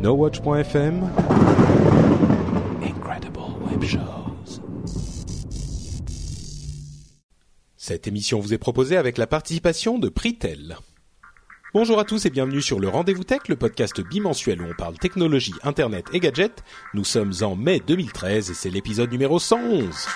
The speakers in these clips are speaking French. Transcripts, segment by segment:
NoWatch.fm Incredible Web Shows. Cette émission vous est proposée avec la participation de Pritel. Bonjour à tous et bienvenue sur le Rendez-vous Tech, le podcast bimensuel où on parle technologie, internet et gadgets. Nous sommes en mai 2013 et c'est l'épisode numéro 111.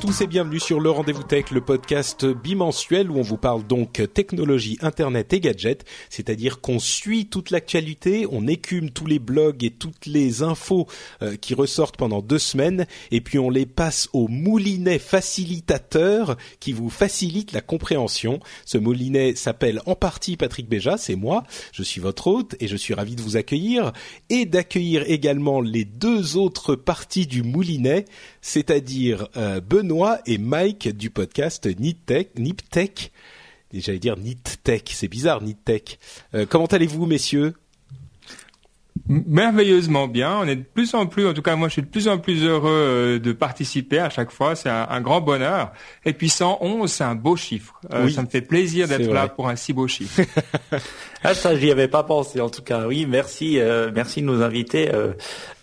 Tous et bienvenue sur le Rendez-vous Tech, le podcast bimensuel où on vous parle donc technologie, internet et gadgets, c'est-à-dire qu'on suit toute l'actualité, on écume tous les blogs et toutes les infos euh, qui ressortent pendant deux semaines et puis on les passe au moulinet facilitateur qui vous facilite la compréhension. Ce moulinet s'appelle en partie Patrick Béja, c'est moi, je suis votre hôte et je suis ravi de vous accueillir et d'accueillir également les deux autres parties du moulinet, c'est-à-dire euh, Benoît et Mike du podcast NipTech. NipTech. J'allais dire NitTech, c'est bizarre NitTech. Euh, comment allez-vous messieurs? Merveilleusement bien. On est de plus en plus, en tout cas moi je suis de plus en plus heureux euh, de participer à chaque fois. C'est un, un grand bonheur. Et puis 111, c'est un beau chiffre. Euh, Oui, ça me fait plaisir d'être là pour un si beau chiffre. Ah ça j'y avais pas pensé en tout cas. Oui, merci euh, merci de nous inviter euh,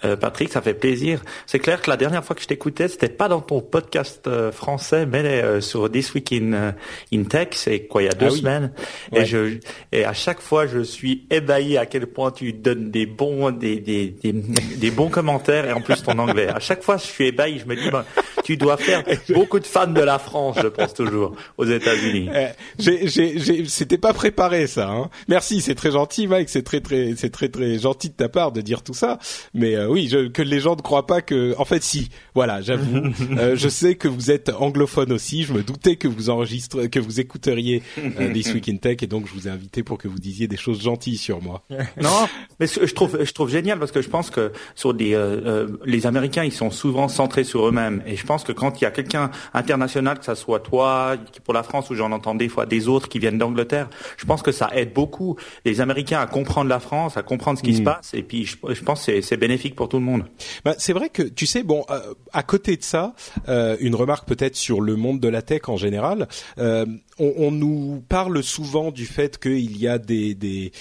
euh, Patrick, ça fait plaisir. C'est clair que la dernière fois que je t'écoutais, c'était pas dans ton podcast euh, français mais euh, sur This Week in euh, in Tech, c'est quoi il y a deux Ah oui. semaines Ouais. et je et à chaque fois je suis ébahi à quel point tu donnes des bons des des des, des bons commentaires et en plus ton anglais. À chaque fois je suis ébahi, je me dis ben, tu dois faire beaucoup de fans de la France, je pense toujours aux États-Unis. Euh, j'ai- j'ai- j'ai- C'était pas préparé ça. Hein. Merci, c'est très gentil, Mike. C'est très très, c'est très très gentil de ta part de dire tout ça. Mais euh, oui, je, que les gens ne croient pas que. En fait, si. Voilà, j'avoue. Euh, je sais que vous êtes anglophone aussi. Je me doutais que vous enregistrez, que vous écouteriez euh, This Week in Tech, et donc je vous ai invité pour que vous disiez des choses gentilles sur moi. Non, mais ce que je trouve, je trouve génial parce que je pense que sur des, euh, les Américains, ils sont souvent centrés sur eux-mêmes. Et je pense que quand il y a quelqu'un international, que ça soit toi, pour la France, ou j'en entends des fois des autres qui viennent d'Angleterre, je pense que ça aide beaucoup les Américains à comprendre la France, à comprendre ce qui se passe. Et puis, je, je pense que c'est- bénéfique pour tout le monde. Bah, c'est vrai que tu sais, bon, euh, à côté de ça, euh, une remarque peut-être sur le monde de la tech en général. euh, on, on nous parle souvent du fait qu'il y a des des,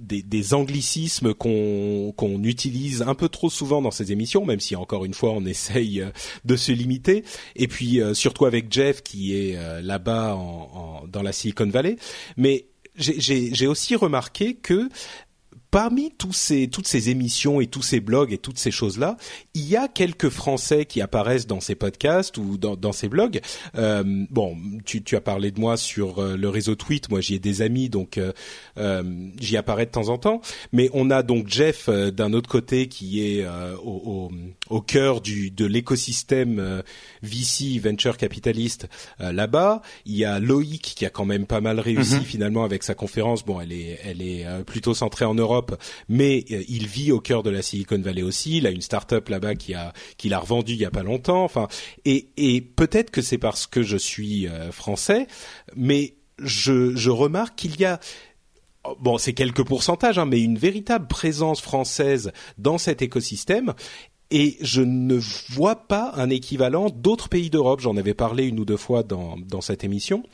des des anglicismes qu'on qu'on utilise un peu trop souvent dans ces émissions, même si encore une fois on essaye de se limiter. Et puis surtout avec Jeff qui est là-bas en, en- dans la Silicon Valley. Mais j'ai- aussi remarqué que parmi tous ces, toutes ces émissions et tous ces blogs et toutes ces choses-là, il y a quelques Français qui apparaissent dans ces podcasts ou dans, dans ces blogs. Euh, bon, tu, tu as parlé de moi sur euh, le réseau Tweet. Moi, j'y ai des amis, donc euh, euh, j'y apparais de temps en temps. Mais on a donc Jeff euh, d'un autre côté qui est euh, au, au, au cœur du, de l'écosystème euh, VC venture capitaliste euh, là-bas. Il y a Loïc qui a quand même pas mal réussi finalement avec sa conférence. Bon, elle est, elle est euh, plutôt centrée en Europe, mais euh, il vit au cœur de la Silicon Valley aussi. Il a une start-up là-bas qui a, qu'il a revendue il y a pas longtemps. Enfin, et, peut-être que c'est parce que je suis euh, français, mais je, je remarque qu'il y a bon, c'est quelques pourcentages, hein, mais une véritable présence française dans cet écosystème. Et je ne vois pas un équivalent d'autres pays d'Europe. J'en avais parlé une ou deux fois dans, dans cette émission.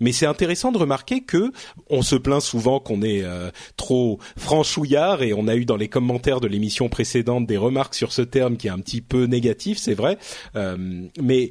Mais c'est intéressant de remarquer que on se plaint souvent qu'on est euh, trop franchouillard et on a eu dans les commentaires de l'émission précédente des remarques sur ce terme qui est un petit peu négatif, c'est vrai. Euh, mais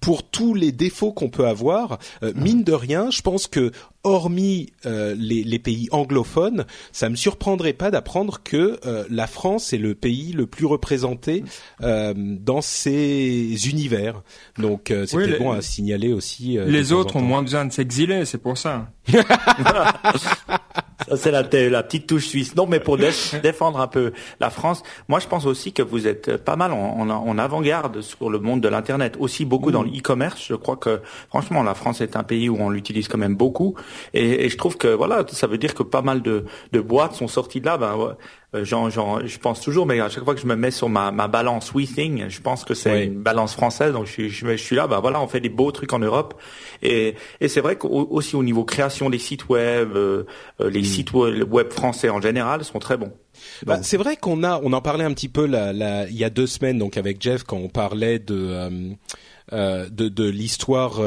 pour tous les défauts qu'on peut avoir, euh, mine de rien, je pense que hormis euh, les, les, pays anglophones, ça me surprendrait pas d'apprendre que euh, la France est le pays le plus représenté dans ces univers. Donc c'était bon à signaler aussi. les autres ont moins besoin de s'exiler, c'est pour ça. Ça, c'est la, la, petite touche suisse. Non, mais pour défendre un peu la France, moi, je pense aussi que vous êtes pas mal en, en, en avant-garde sur le monde de l'Internet. Aussi beaucoup dans mmh. l'e-commerce. Je crois que, franchement, la France est un pays où on l'utilise quand même beaucoup. Et, et, je trouve que, voilà, ça veut dire que pas mal de, de boîtes sont sorties de là. Ben, euh, je pense toujours, mais à chaque fois que je me mets sur ma, ma balance WeThing, je pense que c'est une balance française, donc je suis, je, suis là, bah voilà, on fait des beaux trucs en Europe, et, et c'est vrai qu'aussi au niveau création des sites web, euh, euh, les mm. sites web français en général sont très bons. Bah, c'est vrai qu'on a, on en parlait un petit peu là, là, il y a deux semaines, donc avec Jeff, quand on parlait de euh, de, de l'histoire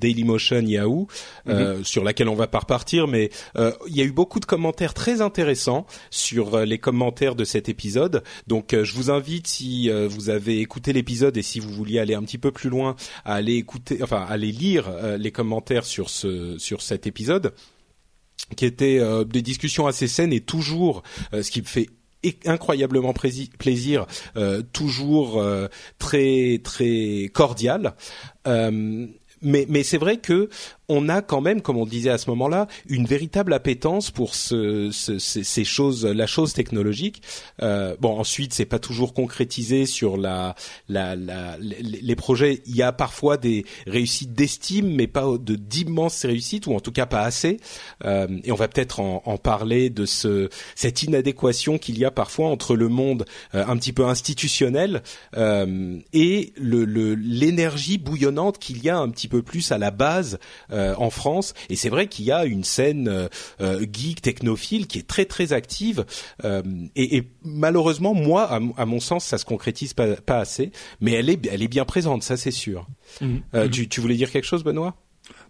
Dailymotion Yahoo, euh, mhm. sur laquelle on va pas repartir, mais euh, il y a eu beaucoup de commentaires très intéressants sur euh, les commentaires de cet épisode. Donc je vous invite, si vous avez écouté l'épisode et si vous vouliez aller un petit peu plus loin, à aller écouter, enfin à aller lire les commentaires sur ce sur cet épisode qui étaient des discussions assez saines et toujours ce qui me fait incroyablement plaisir, toujours très très cordial. Mais mais c'est vrai que on a quand même, comme on disait à ce moment-là, une véritable appétence pour ce, ce, ces choses, la chose technologique. Euh, bon, ensuite, c'est pas toujours concrétisé sur la, la, la, les projets. Il y a parfois des réussites d'estime, mais pas de d'immenses réussites, ou en tout cas pas assez. Euh, et on va peut-être en, en, parler de ce, cette inadéquation qu'il y a parfois entre le monde euh, un petit peu institutionnel euh, et le l'énergie bouillonnante qu'il y a un petit peu plus à la base. Euh, euh, en France. Et c'est vrai qu'il y a une scène euh, euh, geek technophile qui est très très active. Et, et, malheureusement, moi, à, mon sens, ça se concrétise pas, pas, assez. Mais elle est, elle est bien présente, ça c'est sûr. Mmh. Tu, tu voulais dire quelque chose, Benoît?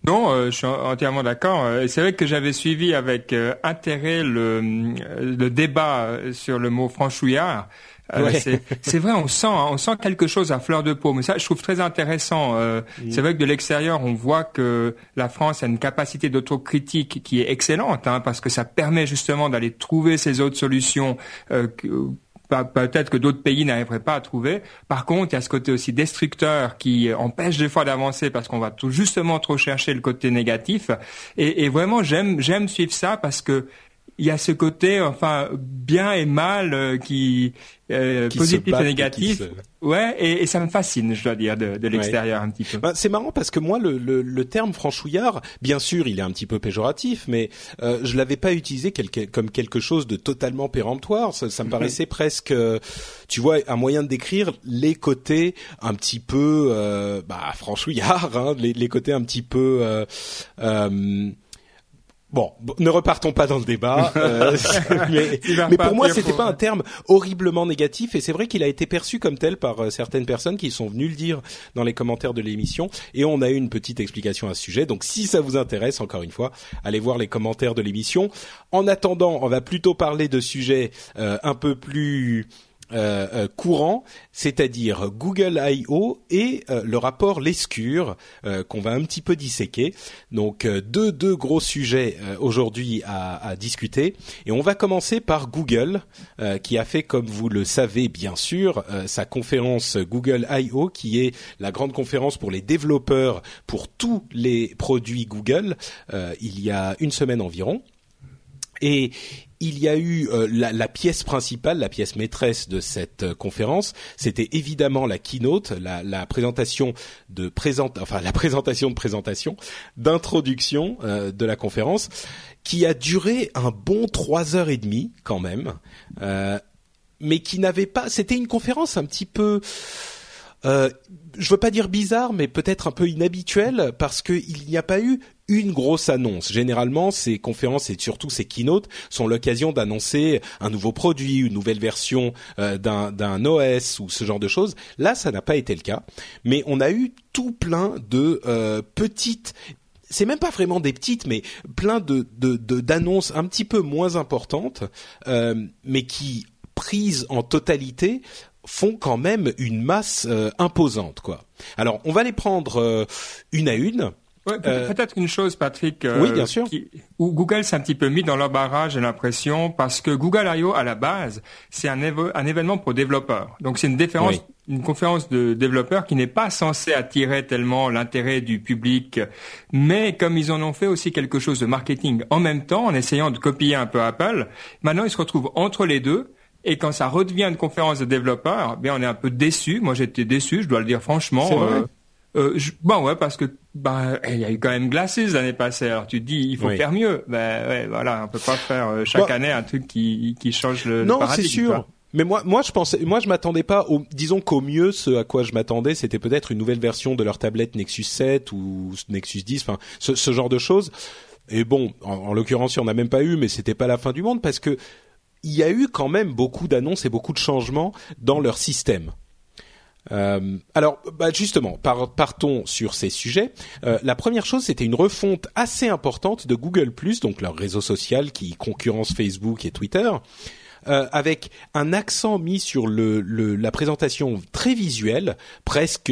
Non, je suis entièrement d'accord. C'est vrai que j'avais suivi avec intérêt le, le, débat sur le mot franchouillard. Euh, c'est vrai, on sent, on sent quelque chose à fleur de peau. Mais ça, je trouve très intéressant. Euh, c'est vrai que de l'extérieur, on voit que la France a une capacité d'autocritique qui est excellente, hein, parce que ça permet justement d'aller trouver ces autres solutions. Euh, peut-être que d'autres pays n'arriveraient pas à trouver. Par contre, il y a ce côté aussi destructeur qui empêche des fois d'avancer parce qu'on va tout justement trop chercher le côté négatif. Et, et vraiment, j'aime j'aime suivre ça parce que il y a ce côté enfin bien et mal euh, qui, euh, positif et négatif. Ouais, et, et, ça me fascine, je dois dire, de, de l'extérieur un petit peu. Bah, c'est marrant parce que moi, le, le, le, terme franchouillard, bien sûr, il est un petit peu péjoratif, mais euh, je l'avais pas utilisé comme quelque chose de totalement péremptoire. Ça, ça me paraissait presque, tu vois, un moyen de décrire les côtés un petit peu, euh, bah, franchouillard, hein, les, les, côtés un petit peu. Bon, ne repartons pas dans le débat, euh, mais, mais pour moi, c'était pas un terme horriblement négatif, et c'est vrai qu'il a été perçu comme tel par euh, certaines personnes qui sont venues le dire dans les commentaires de l'émission, et on a eu une petite explication à ce sujet. Donc, si ça vous intéresse, encore une fois, allez voir les commentaires de l'émission. En attendant, on va plutôt parler de sujets euh, un peu plus euh, euh, courant, c'est-à-dire Google I.O. et euh, le rapport Lescure qu'on va un petit peu disséquer. Donc deux deux gros sujets aujourd'hui à, à, discuter et on va commencer par Google qui a fait comme vous le savez bien sûr sa conférence Google I.O. qui est la grande conférence pour les développeurs pour tous les produits Google il y a une semaine environ. Et il y a eu euh, la, la, pièce principale, la pièce maîtresse de cette euh, conférence, c'était évidemment la keynote, la, la, présentation de présente, enfin la présentation de présentation, d'introduction euh, de la conférence, qui a duré un bon trois heures et demie quand même, mais qui n'avait pas. C'était une conférence un petit peu. Euh, je veux pas dire bizarre, mais peut-être un peu inhabituel parce qu'il n'y a pas eu une grosse annonce. Généralement, ces conférences et surtout ces keynotes sont l'occasion d'annoncer un nouveau produit, une nouvelle version euh, d'un OS ou ce genre de choses. Là, ça n'a pas été le cas, mais on a eu tout plein de euh, petites c'est même pas vraiment des petites, mais plein de d'annonces un petit peu moins importantes, euh, mais qui prises en totalité font quand même une masse imposante, quoi. Alors, on va les prendre une à une. Euh, peut-être une chose, Patrick. Euh, oui, bien sûr. où Google s'est un petit peu mis dans l'embarras, j'ai l'impression, parce que Google I.O. à la base, c'est un, un, événement pour développeurs. Donc c'est une, une conférence de développeurs qui n'est pas censée attirer tellement l'intérêt du public, mais comme ils en ont fait aussi quelque chose de marketing en même temps, en essayant de copier un peu Apple, maintenant ils se retrouvent entre les deux. Et quand ça redevient une conférence de développeurs, bien on est un peu déçu. Moi j'étais déçu, je dois le dire franchement. Euh, euh, bon ouais parce que bah il y a eu quand même Glasses l'année passée alors tu te dis il faut faire mieux ben ouais voilà on peut pas faire euh, chaque bah, année un truc qui qui change le non c'est sûr Mais moi, moi, je pensais, moi, je m'attendais pas au, disons qu'au mieux, ce à quoi je m'attendais, c'était peut-être une nouvelle version de leur tablette Nexus 7 ou Nexus 10, enfin, ce, ce genre de choses. Et bon, en, en l'occurrence, il n'y en a même pas eu, mais c'était pas la fin du monde parce que il y a eu quand même beaucoup d'annonces et beaucoup de changements dans leur système. Euh, alors, bah justement, partons sur ces sujets. Euh, la première chose, c'était une refonte assez importante de Google +, donc leur réseau social qui concurrence Facebook et Twitter, euh, avec un accent mis sur le, la présentation très visuelle. Presque,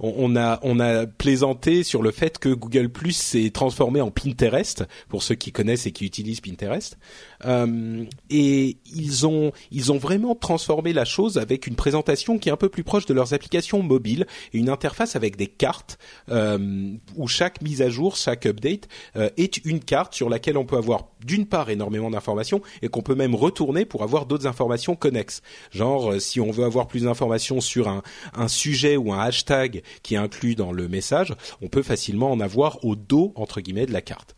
on, a on a plaisanté sur le fait que Google s'est transformé en Pinterest pour ceux qui connaissent et qui utilisent Pinterest. Euh, et ils ont ils ont vraiment transformé la chose avec une présentation qui est un peu plus proche de leurs applications mobiles et une interface avec des cartes euh, où chaque mise à jour, chaque update euh, est une carte sur laquelle on peut avoir d'une part énormément d'informations et qu'on peut même retourner pour avoir d'autres informations connexes. Genre si on veut avoir plus d'informations sur un, un sujet ou un hashtag qui est inclus dans le message, on peut facilement en avoir au dos entre guillemets de la carte.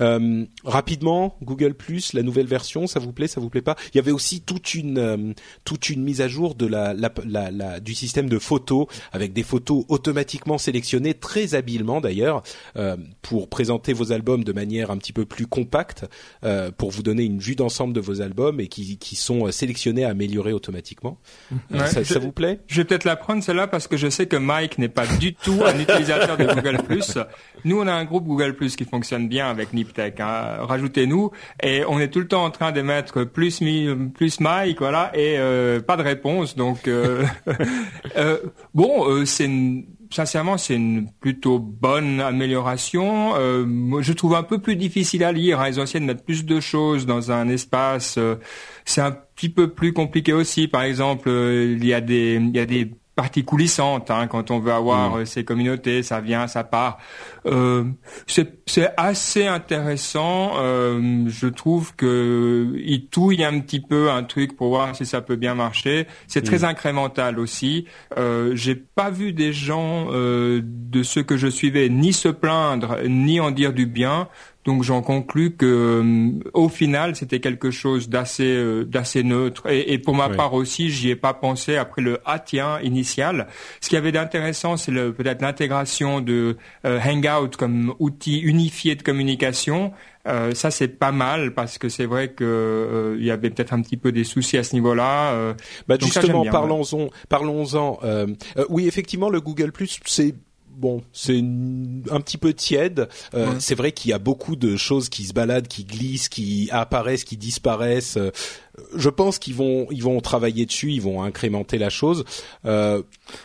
Euh, rapidement, Google Plus, la nouvelle version, ça vous plaît, ça vous plaît pas? Il y avait aussi toute une euh, toute une mise à jour de la, la, la, du système de photos avec des photos automatiquement sélectionnées très habilement d'ailleurs euh, pour présenter vos albums de manière un petit peu plus compacte euh, pour vous donner une vue d'ensemble de vos albums et qui, qui sont sélectionnés, améliorés automatiquement. ça, ça, vous plaît? Je vais peut-être la prendre celle-là parce que je sais que Mike n'est pas du tout un utilisateur de Google Plus. Nous, on a un groupe Google Plus qui fonctionne bien avec Hein. Rajoutez-nous et on est tout le temps en train de mettre plus plus Mike, voilà, et euh, pas de réponse. Donc euh, euh, bon, c'est sincèrement, c'est une plutôt bonne amélioration. je trouve un peu plus difficile à lire. Hein. Ils ont essayé de mettre plus de choses dans un espace. c'est un petit peu plus compliqué aussi. Par exemple, il y a des partie coulissante hein, quand on veut avoir mm. euh, ces communautés, ça vient, ça part. Euh, c'est assez intéressant. Euh, je trouve que il touille un petit peu un truc pour voir si ça peut bien marcher. C'est très mm. incrémental aussi. Euh, J'ai pas vu des gens euh, de ceux que je suivais ni se plaindre ni en dire du bien. Donc j'en conclus que euh, au final c'était quelque chose d'assez euh, d'assez neutre et, pour ma part aussi j'y ai pas pensé après le ah tiens initial. Ce qui y avait d'intéressant c'est peut-être l'intégration de euh, Hangout comme outil unifié de communication. ça c'est pas mal parce que c'est vrai que il y avait peut-être un petit peu des soucis à ce niveau-là. bah justement parlons-en parlons-en. oui effectivement le Google Plus c'est bon, c'est un petit peu tiède. Euh, c'est vrai qu'il y a beaucoup de choses qui se baladent, qui glissent, qui apparaissent, qui disparaissent. Je pense qu'ils vont ils vont travailler dessus, ils vont incrémenter la chose. Euh,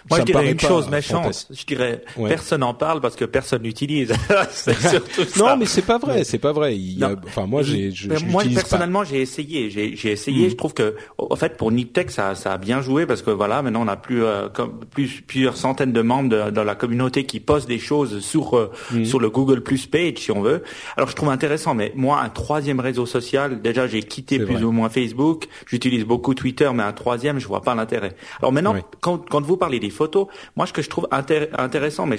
Moi, je dirais une chose méchante. Je dirais personne n'en parle parce que personne n'utilise. non, mais c'est pas vrai, c'est pas vrai. Il enfin, moi, j'ai. moi, personnellement, j'ai essayé. J'ai essayé. Hmm. Je trouve que, en fait, pour Niptech, ça, ça a bien joué parce que voilà, maintenant, on a plus, euh, comme, plus plusieurs centaines de membres dans la communauté qui postent des choses sur euh, hmm. sur le Google Plus page, si on veut. Alors, je trouve intéressant. Mais moi, un troisième réseau social, déjà, j'ai quitté plus ou moins Facebook j'utilise beaucoup Twitter, mais un troisième, je vois pas l'intérêt. Alors maintenant, quand, quand, vous parlez des photos, moi ce que je trouve intéressant, mais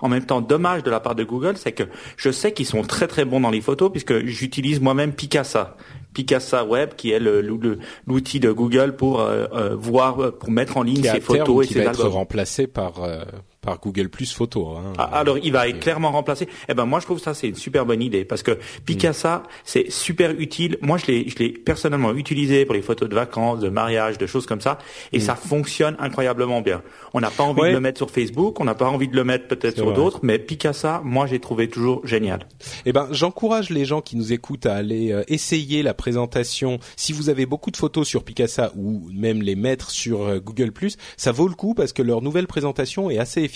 en même temps dommage de la part de Google, c'est que je sais qu'ils sont très très bons dans les photos, puisque j'utilise moi-même Picasa. Picasa Web, qui est l'outil de Google pour euh, euh, voir, pour mettre en ligne ses photos et qui va être remplacé par euh, par Google Plus Photo. Hein. Ah, alors il va être clairement remplacé. Eh ben moi je trouve ça c'est une super bonne idée parce que Picasa c'est super utile. Moi je l'ai je l'ai personnellement utilisé pour les photos de vacances, de mariage, de choses comme ça et ça fonctionne incroyablement bien. On n'a pas envie de le mettre sur Facebook, on n'a pas envie de le mettre peut-être sur d'autres, mais Picasa moi j'ai trouvé toujours génial. Eh ben j'encourage les gens qui nous écoutent à aller euh, essayer la présentation. Si vous avez beaucoup de photos sur Picasa ou même les mettre sur euh, Google Plus, ça vaut le coup parce que leur nouvelle présentation est assez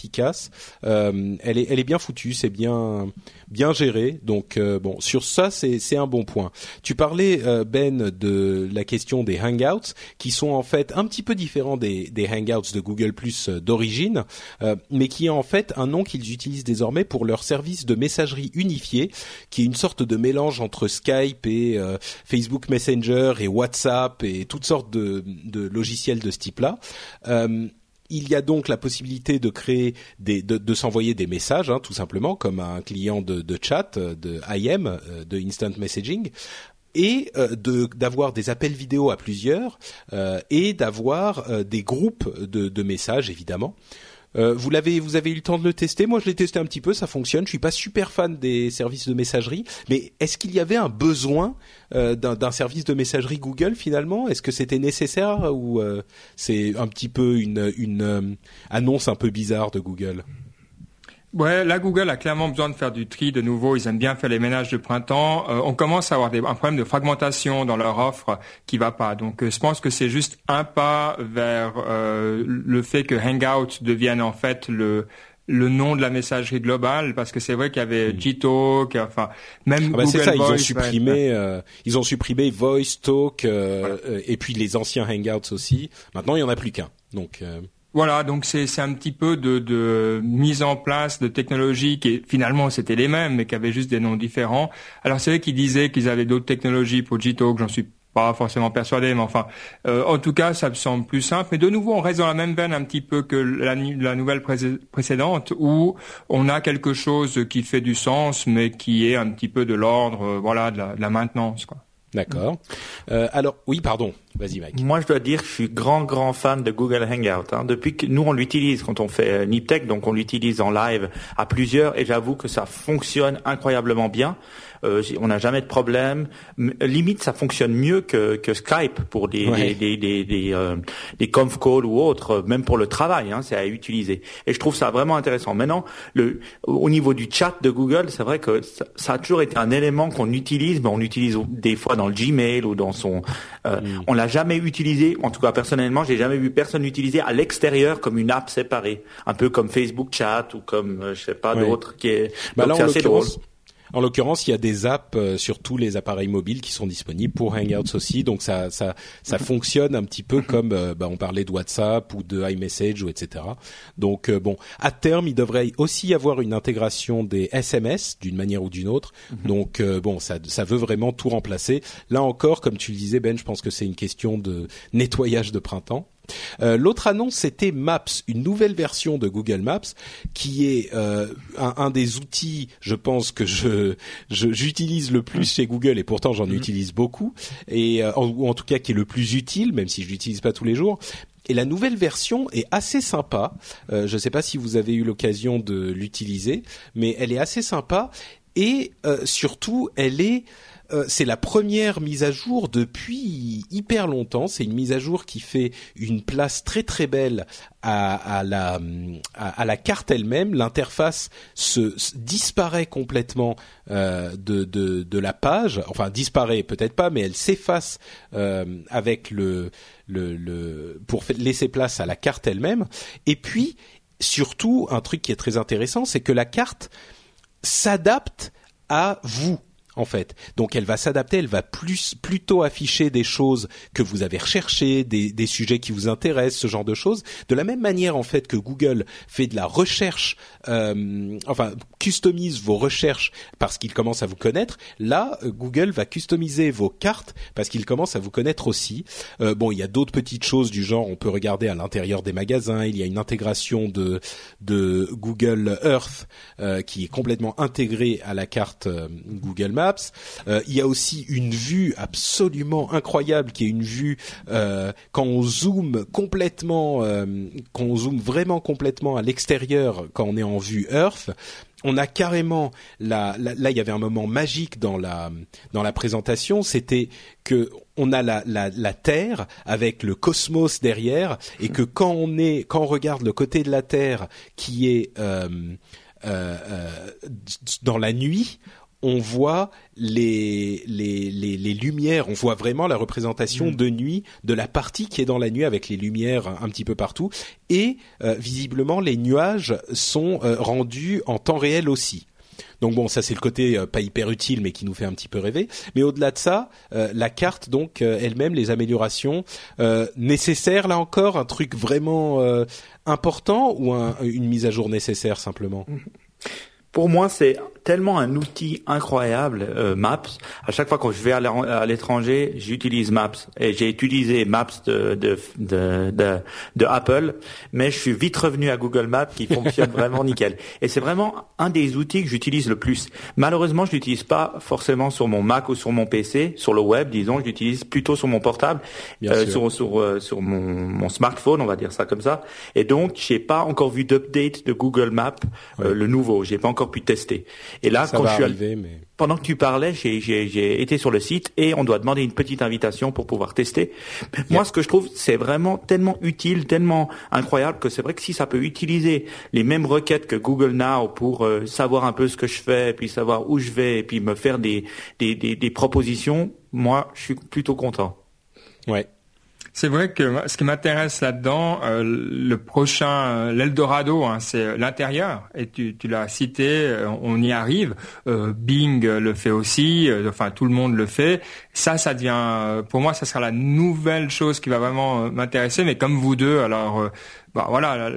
Euh, elle est bien foutue, c'est bien géré. Donc euh, bon, sur ça c'est un bon point. Tu parlais euh, Ben de la question des Hangouts qui sont en fait un petit peu différents des Hangouts de Google Plus d'origine, mais qui est en fait un nom qu'ils utilisent désormais pour leur service de messagerie unifié, qui est une sorte de mélange entre Skype et Facebook Messenger et WhatsApp et toutes sortes de, logiciels de ce type-là. Il y a donc la possibilité de créer de, s'envoyer des messages, hein, tout simplement, comme un client de, chat, de IM, euh, de instant messaging, et euh, d'avoir des appels vidéo à plusieurs, euh, et d'avoir euh, des groupes de messages, évidemment. Euh, vous l'avez, vous avez eu le temps de le tester. Moi, je l'ai testé un petit peu, ça fonctionne. Je suis pas super fan des services de messagerie, mais est-ce qu'il y avait un besoin euh, d'un service de messagerie Google finalement? Est-ce que c'était nécessaire ou euh, c'est un petit peu une, une annonce un peu bizarre de Google? Ouais, là, Google a clairement besoin de faire du tri de nouveau. Ils aiment bien faire les ménages de printemps. Euh, on commence à avoir des, un problème de fragmentation dans leur offre qui va pas. Donc, euh, je pense que c'est juste un pas vers euh, le fait que Hangout devienne en fait le le nom de la messagerie globale parce que c'est vrai qu'il y avait mm. Gtalk, enfin même ah bah c'est ça, ils ont supprimé, ils ont supprimé Voice Talk et puis les anciens Hangouts aussi. Maintenant, il y en a plus qu'un. Donc voilà, donc c'est un petit peu de, de, mise en place de technologies qui finalement c'était les mêmes, mais qui avaient juste des noms différents. Alors c'est vrai qu'ils disaient qu'ils avaient d'autres technologies pour Gtalk, j'en suis pas forcément persuadé, mais enfin, euh, en tout cas, ça me semble plus simple. Mais de nouveau, on reste dans la même veine un petit peu que la, nouvelle précédente, où on a quelque chose qui fait du sens, mais qui est un petit peu de l'ordre, euh, voilà, de la, maintenance. D'accord. Euh, alors, oui, pardon. Vas-y, Mike. Moi, je dois dire que je suis grand, grand fan de Google Hangout. Hein. Depuis que nous, on l'utilise quand on fait euh, Niptech, donc on l'utilise en live à plusieurs, et j'avoue que ça fonctionne incroyablement bien. Euh, on n'a jamais de problème. Limite, ça fonctionne mieux que, que Skype pour des des, des, des, des, euh, des conf calls ou autres, même pour le travail, hein, c'est à utiliser. Et je trouve ça vraiment intéressant. Maintenant, le, au niveau du chat de Google, c'est vrai que ça, ça, a toujours été un élément qu'on utilise, mais on utilise des fois dans le Gmail ou dans son. Euh, mm. On l'a jamais utilisé. En tout cas, personnellement, j'ai jamais vu personne l'utiliser à l'extérieur comme une app séparée, un peu comme Facebook Chat ou comme euh, je sais pas d'autres qui est. Bah donc c'est assez drôle. En l'occurrence, il y a des apps euh, sur tous les appareils mobiles qui sont disponibles pour Hangouts aussi, donc ça ça ça fonctionne un petit peu comme euh, bah, on parlait de WhatsApp ou de iMessage ou etc. Donc euh, bon, à terme, il devrait aussi y avoir une intégration des SMS d'une manière ou d'une autre. Mhm. Donc bon, ça ça veut vraiment tout remplacer. Là encore, comme tu le disais Ben, je pense que c'est une question de nettoyage de printemps. Euh, l'autre annonce, c'était Maps, une nouvelle version de Google Maps, qui est euh, un, des outils, je pense que je j'utilise le plus chez Google et pourtant j'en mm-hmm. utilise beaucoup et euh, ou en tout cas qui est le plus utile, même si je l'utilise pas tous les jours. Et la nouvelle version est assez sympa. je ne sais pas si vous avez eu l'occasion de l'utiliser, mais elle est assez sympa et surtout elle est euh, c'est la première mise à jour depuis hyper longtemps. C'est une mise à jour qui fait une place très très belle à, la carte elle-même. L'interface disparaît complètement euh, de, la page. Enfin disparaît peut-être pas, mais elle s'efface euh, avec le, le pour laisser place à la carte elle-même. Et puis surtout un truc qui est très intéressant, c'est que la carte s'adapte à vous en fait. Donc elle va s'adapter, elle va plus plutôt afficher des choses que vous avez recherchées, des, des, sujets qui vous intéressent, ce genre de choses. De la même manière en fait que Google fait de la recherche, euh, enfin customise vos recherches parce qu'il commence à vous connaître. Là, Google va customiser vos cartes parce qu'il commence à vous connaître aussi. Euh, bon, il y a d'autres petites choses du genre, on peut regarder à l'intérieur des magasins. Il y a une intégration de de Google Earth euh, qui est complètement intégrée à la carte euh, Google Maps Maps. il y a aussi une vue absolument incroyable qui est une vue quand on zoome complètement, quand on zoome vraiment complètement à l'extérieur quand on est en vue Earth on a carrément là il y avait un moment magique dans la dans la présentation c'était que on a la, la, Terre avec le cosmos derrière et que quand on est quand on regarde le côté de la Terre qui est euh, euh, euh dans la nuit on voit les, les, les, lumières, on voit vraiment la représentation mm. de nuit de la partie qui est dans la nuit avec les lumières un petit peu partout. Et euh, visiblement, les nuages sont euh, rendus en temps réel aussi. Donc bon, ça c'est le côté euh, pas hyper utile, mais qui nous fait un petit peu rêver. Mais au-delà de ça, la carte donc elle-même, les améliorations nécessaires là encore, un truc vraiment important ou une mise à jour nécessaire simplement? Pour moi, c'est tellement un outil incroyable, euh, Maps. À chaque fois que je vais à l'étranger, j'utilise Maps. Et j'ai utilisé Maps de, de, de, de, de Apple, mais je suis vite revenu à Google Maps qui fonctionne vraiment nickel. Et c'est vraiment un des outils que j'utilise le plus. Malheureusement, je l'utilise pas forcément sur mon Mac ou sur mon PC, sur le web, disons. Je l'utilise plutôt sur mon portable, euh, sur sur, euh, sur mon, mon smartphone, on va dire ça comme ça. Et donc, j'ai pas encore vu d'update de Google Maps, euh, le nouveau. J'ai pas encore pu tester. Et là, quand je suis mais... pendant que tu parlais, j'ai été sur le site et on doit demander une petite invitation pour pouvoir tester. Moi, ce que je trouve, c'est vraiment tellement utile, tellement incroyable que c'est vrai que si ça peut utiliser les mêmes requêtes que Google Now pour euh, savoir un peu ce que je fais, puis savoir où je vais, et puis me faire des, des, des, des propositions, moi, je suis plutôt content. Ouais. C'est vrai que ce qui m'intéresse là-dedans, euh, le prochain, euh, l'Eldorado, hein, c'est l'intérieur. Et tu, tu l'as cité, euh, on y arrive. Bing le fait aussi. enfin, tout le monde le fait. Ça, ça devient, pour moi, ça sera la nouvelle chose qui va vraiment m'intéresser. Mais comme vous deux, alors bah voilà,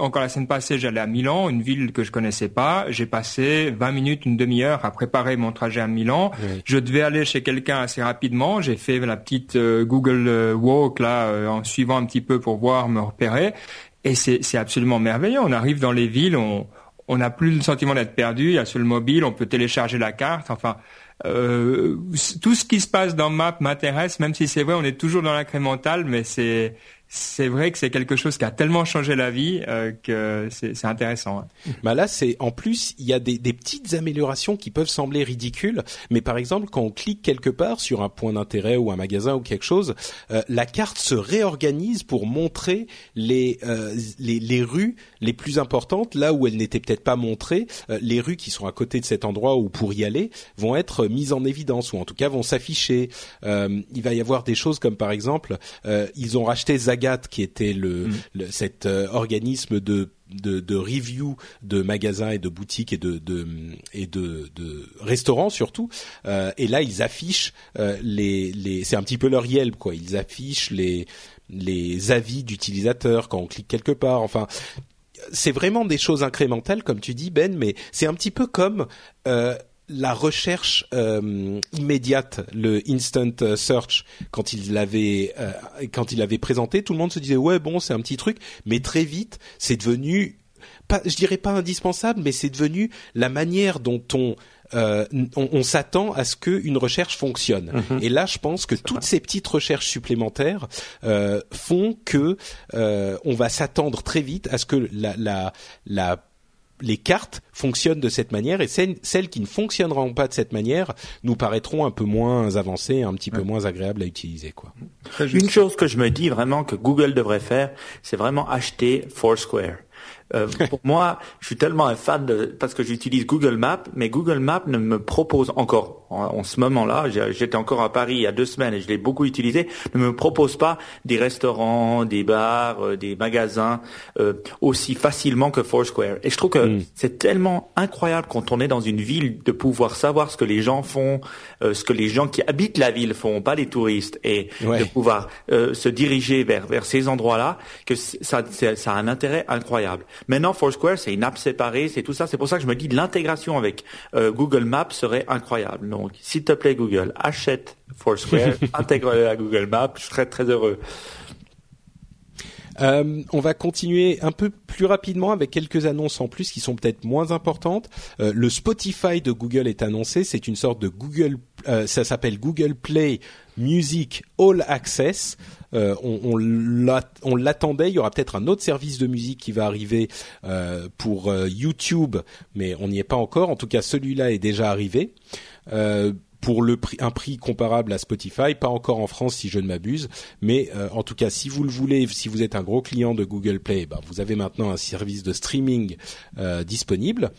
encore la semaine passée, j'allais à Milan, une ville que je connaissais pas. J'ai passé 20 minutes, une demi-heure à préparer mon trajet à Milan. Je devais aller chez quelqu'un assez rapidement. J'ai fait la petite euh, Google euh, Walk là, euh, en suivant un petit peu pour voir, me repérer. Et c'est absolument merveilleux. On arrive dans les villes, on on n'a plus le sentiment d'être perdu. Il y a sur le mobile, on peut télécharger la carte. Enfin, euh, tout ce qui se passe dans Map m'intéresse, même si c'est vrai, on est toujours dans l'incrémental, mais c'est c'est vrai que c'est quelque chose qui a tellement changé la vie euh, que c'est intéressant. Hein. Bah là, c'est en plus il y a des, des, petites améliorations qui peuvent sembler ridicules, mais par exemple quand on clique quelque part sur un point d'intérêt ou un magasin ou quelque chose, euh, la carte se réorganise pour montrer les, euh, les, les rues les plus importantes là où elles n'étaient peut-être pas montrées. Euh, les rues qui sont à côté de cet endroit où pour y aller vont être mises en évidence ou en tout cas vont s'afficher. il va y avoir des choses comme par exemple ils ont racheté Zag qui était le, mm. cet euh, organisme de de, de, review de magasins et de boutiques et de, de et de, de, restaurants surtout. Euh, et là, ils affichent euh, les, les c'est un petit peu leur Yelp quoi. Ils affichent les les avis d'utilisateurs quand on clique quelque part. Enfin, c'est vraiment des choses incrémentales comme tu dis Ben, mais c'est un petit peu comme euh, la recherche euh, immédiate, le instant search, quand il l'avait euh, quand il l'avait présenté, tout le monde se disait ouais bon c'est un petit truc, mais très vite c'est devenu pas, je dirais pas indispensable, mais c'est devenu la manière dont on euh, on, s'attend à ce qu'une recherche fonctionne. Mhm. Et là, je pense que toutes ces petites recherches supplémentaires font que on va s'attendre très vite à ce que la, la, la les cartes fonctionnent de cette manière et celles, qui ne fonctionneront pas de cette manière nous paraîtront un peu moins avancées, un petit peu moins agréables à utiliser. Quoi. Une chose que je me dis vraiment que Google devrait faire, c'est vraiment acheter Foursquare. Euh, pour moi, je suis tellement un fan de, parce que j'utilise Google Maps, mais Google Maps ne me propose encore, en, ce moment-là, j'étais encore à Paris il y a deux semaines et je l'ai beaucoup utilisé, ne me propose pas des restaurants, des bars, euh, des magasins euh, aussi facilement que Foursquare. Et je trouve que hmm. c'est tellement incroyable quand on est dans une ville de pouvoir savoir ce que les gens font, ce que les gens qui habitent la ville font, pas les touristes, et de pouvoir se diriger vers vers ces endroits-là, que ça, ça a un intérêt incroyable. Maintenant, Foursquare, c'est une app séparée, c'est tout ça. C'est pour ça que je me dis l'intégration avec euh, Google Maps serait incroyable. Donc, s'il te plaît, Google, achète Foursquare, intègre-le à Google Maps. Je serais très heureux. Euh, on va continuer un peu plus rapidement avec quelques annonces en plus qui sont peut-être moins importantes. Euh, le Spotify de Google est annoncé. C'est une sorte de Google, euh, ça s'appelle Google Play Music All Access. On, l'attendait. Il y aura peut-être un autre service de musique qui va arriver pour YouTube, mais on n'y est pas encore. En tout cas, celui-là est déjà arrivé pour un prix comparable à Spotify, pas encore en France si je ne m'abuse, mais euh, en tout cas si vous le voulez, si vous êtes un gros client de Google Play, ben, vous avez maintenant un service de streaming euh, disponible.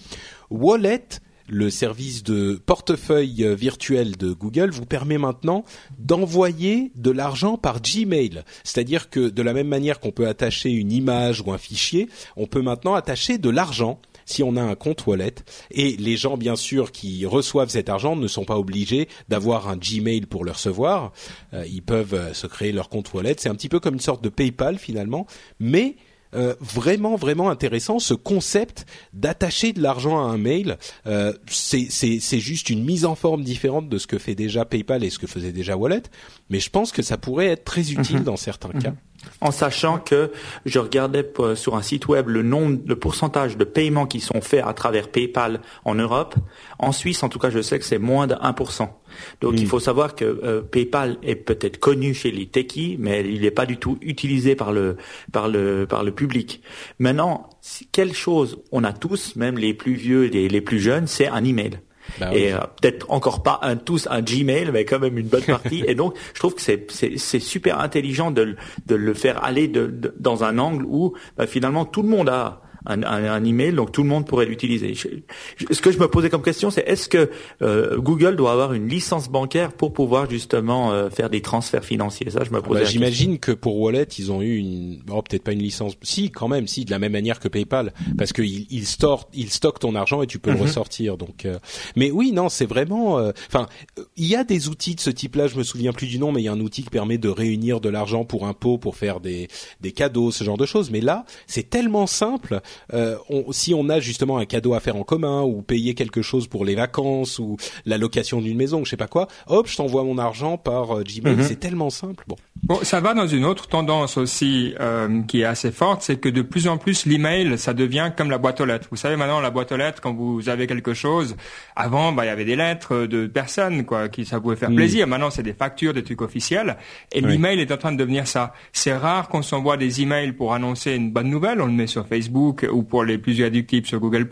Wallet, le service de portefeuille euh, virtuel de Google vous permet maintenant d'envoyer de l'argent par Gmail. C'est-à-dire que de la même manière qu'on peut attacher une image ou un fichier, on peut maintenant attacher de l'argent si on a un compte wallet. Et les gens, bien sûr, qui reçoivent cet argent ne sont pas obligés d'avoir un Gmail pour le recevoir. Euh, ils peuvent euh, se créer leur compte wallet. C'est un petit peu comme une sorte de PayPal finalement, mais euh, vraiment vraiment intéressant ce concept d'attacher de l'argent à un mail. Euh, c'est juste une mise en forme différente de ce que fait déjà PayPal et ce que faisait déjà Wallet, mais je pense que ça pourrait être très utile mhm. dans certains cas. En sachant que je regardais sur un site web le nombre, le pourcentage de paiements qui sont faits à travers PayPal en Europe. En Suisse, en tout cas, je sais que c'est moins de 1%. Donc il hmm. faut savoir que euh, PayPal est peut-être connu chez les techies, mais il n'est pas du tout utilisé par le par le par le public. Maintenant, quelle chose on a tous, même les plus vieux et les plus jeunes, c'est un email. Bah et euh, peut-être encore pas un tous un Gmail, mais quand même une bonne partie. et donc, je trouve que c'est c'est super intelligent de, de le faire aller de, dans un angle où bah, finalement tout le monde a un, un, email, donc tout le monde pourrait l'utiliser. Ce que je me posais comme question, c'est est-ce que euh, Google doit avoir une licence bancaire pour pouvoir justement euh, faire des transferts financiers? Ça, je me posais. Bah, J'imagine que pour Wallet, ils ont eu une, oh, peut-être pas une licence, si quand même, si de la même manière que PayPal, parce qu'ils ils stockent, ils stockent ton argent et tu peux le mhm. ressortir. Donc, euh, mais oui, non, c'est vraiment. Enfin, il y a des outils de ce type-là. Je me souviens plus du nom, mais il y a un outil qui permet de réunir de l'argent pour un pot, pour faire des des cadeaux, ce genre de choses. Mais là, c'est tellement simple euh, si on a justement un cadeau à faire en commun ou payer quelque chose pour les vacances ou la location d'une maison, je sais pas quoi, hop, je t'envoie mon argent par euh, Gmail. Mhm. C'est tellement simple. Bon. Bon, ça va dans une autre tendance aussi euh, qui est assez forte, c'est que de plus en plus l'email, ça devient comme la boîte aux lettres. Vous savez maintenant la boîte aux lettres, quand vous avez quelque chose, avant, bah il y avait des lettres de personnes quoi, qui ça pouvait faire mm. plaisir. Maintenant, c'est des factures, des trucs officiels. Et l'email est en train de devenir ça. C'est rare qu'on s'envoie des emails pour annoncer une bonne nouvelle. On le met sur Facebook ou pour les plus addictifs sur Google+.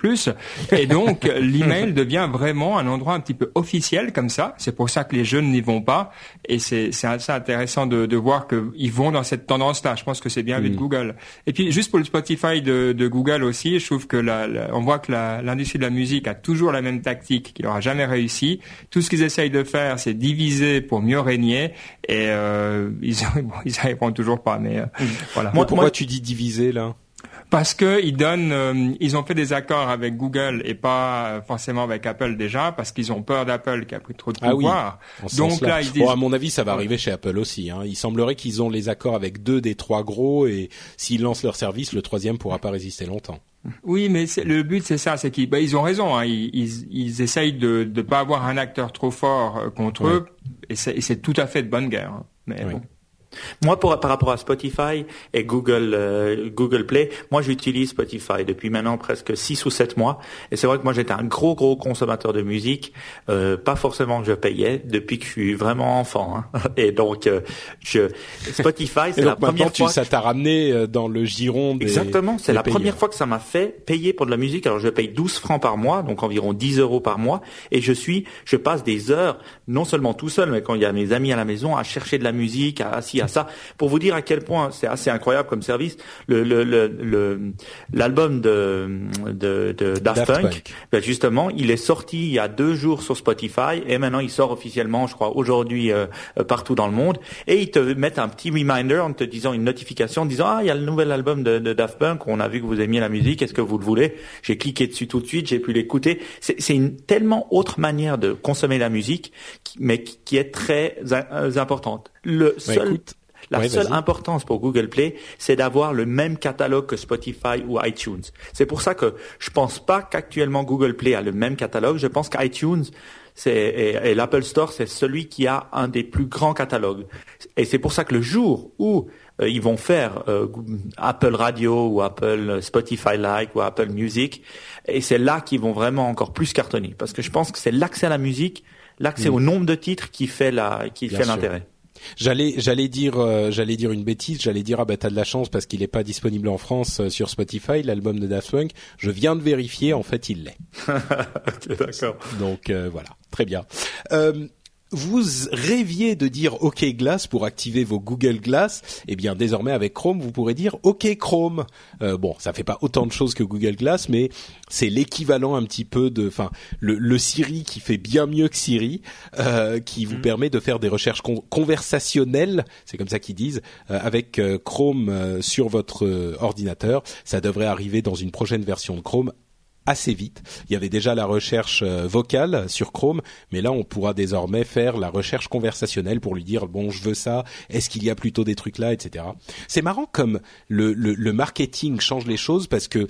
Et donc, l'email devient vraiment un endroit un petit peu officiel comme ça. C'est pour ça que les jeunes n'y vont pas. Et c'est assez intéressant de, de voir qu'ils vont dans cette tendance-là. Je pense que c'est bien vu de mm. Google. Et puis, juste pour le Spotify de, de Google aussi, je trouve que la, on voit que l'industrie de la musique a toujours la même tactique, qu'il n'aura jamais réussi. Tout ce qu'ils essayent de faire, c'est diviser pour mieux régner. Et euh, ils, bon, ils arriveront toujours pas. Mais euh, mm. voilà. Moi, pourquoi tu dis diviser là? Parce que ils donnent, euh, ils ont fait des accords avec Google et pas forcément avec Apple déjà, parce qu'ils ont peur d'Apple qui a pris trop de ah pouvoir. Donc là, ils disent... bon, à mon avis, ça va arriver chez Apple aussi. Hein. Il semblerait qu'ils ont les accords avec deux des trois gros, et s'ils lancent leur service, le troisième pourra pas résister longtemps. Oui, mais le but c'est ça, c'est qu'ils, bah, ils ont raison. Hein. Ils, ils, ils, essayent de ne pas avoir un acteur trop fort euh, contre eux, et c'est tout à fait de bonne guerre. Hein. Mais bon. Moi, pour, par rapport à Spotify et Google euh, Google Play, moi j'utilise Spotify depuis maintenant presque six ou sept mois. Et c'est vrai que moi j'étais un gros gros consommateur de musique, euh, pas forcément que je payais depuis que je suis vraiment enfant. Hein. Et donc euh, je Spotify, c'est la première fois. ça t'a ramené dans le giron des. Exactement, c'est la première fois que ça m'a fait payer pour de la musique. Alors je paye 12 francs par mois, donc environ 10 euros par mois, et je suis, je passe des heures, non seulement tout seul, mais quand il y a mes amis à la maison, à chercher de la musique, à assis à ça. Pour vous dire à quel point c'est assez incroyable comme service, le l'album de, de, de Daft, Punk, Ben justement, il est sorti il y a deux jours sur Spotify et maintenant il sort officiellement, je crois, aujourd'hui euh, euh, partout dans le monde. Et ils te mettent un petit reminder en te disant une notification, en disant ah il y a le nouvel album de, de Daft Punk, on a vu que vous aimiez la musique, est-ce que vous le voulez? J'ai cliqué dessus tout de suite, j'ai pu l'écouter. C'est une tellement autre manière de consommer la musique, mais qui est très euh, importante. Le bah, seul la seule importance pour Google Play, c'est d'avoir le même catalogue que Spotify ou iTunes. C'est pour ça que je pense pas qu'actuellement Google Play a le même catalogue. Je pense qu'iTunes c'est et, l'Apple Store, c'est celui qui a un des plus grands catalogues. Et c'est pour ça que le jour où euh, ils vont faire euh, Apple Radio ou Apple Spotify Like ou Apple Music, et c'est là qu'ils vont vraiment encore plus cartonner, parce que je pense que c'est l'accès à la musique, l'accès mm. au nombre de titres qui fait la qui fait l'intérêt. J'allais, j'allais dire, euh, j'allais dire une bêtise. J'allais dire ah bah t'as de la chance parce qu'il n'est pas disponible en France euh, sur Spotify, l'album de Daft Punk. Je viens de vérifier, en fait, il l'est. d'accord. Donc euh, voilà, très bien vous rêviez de dire OK Glass pour activer vos Google Glass, eh bien désormais avec Chrome, vous pourrez dire OK Chrome. Euh, bon, ça fait pas autant de choses que Google Glass, mais c'est l'équivalent un petit peu de, enfin, le, Siri qui fait bien mieux que Siri, euh, qui vous mm. permet de faire des recherches conversationnelles, c'est comme ça qu'ils disent, euh, avec Chrome sur votre ordinateur. Ça devrait arriver dans une prochaine version de Chrome assez vite. Il y avait déjà la recherche euh, vocale sur Chrome, mais là on pourra désormais faire la recherche conversationnelle pour lui dire bon je veux ça, est-ce qu'il y a plutôt des trucs là, etc. C'est marrant comme le, le, marketing change les choses parce que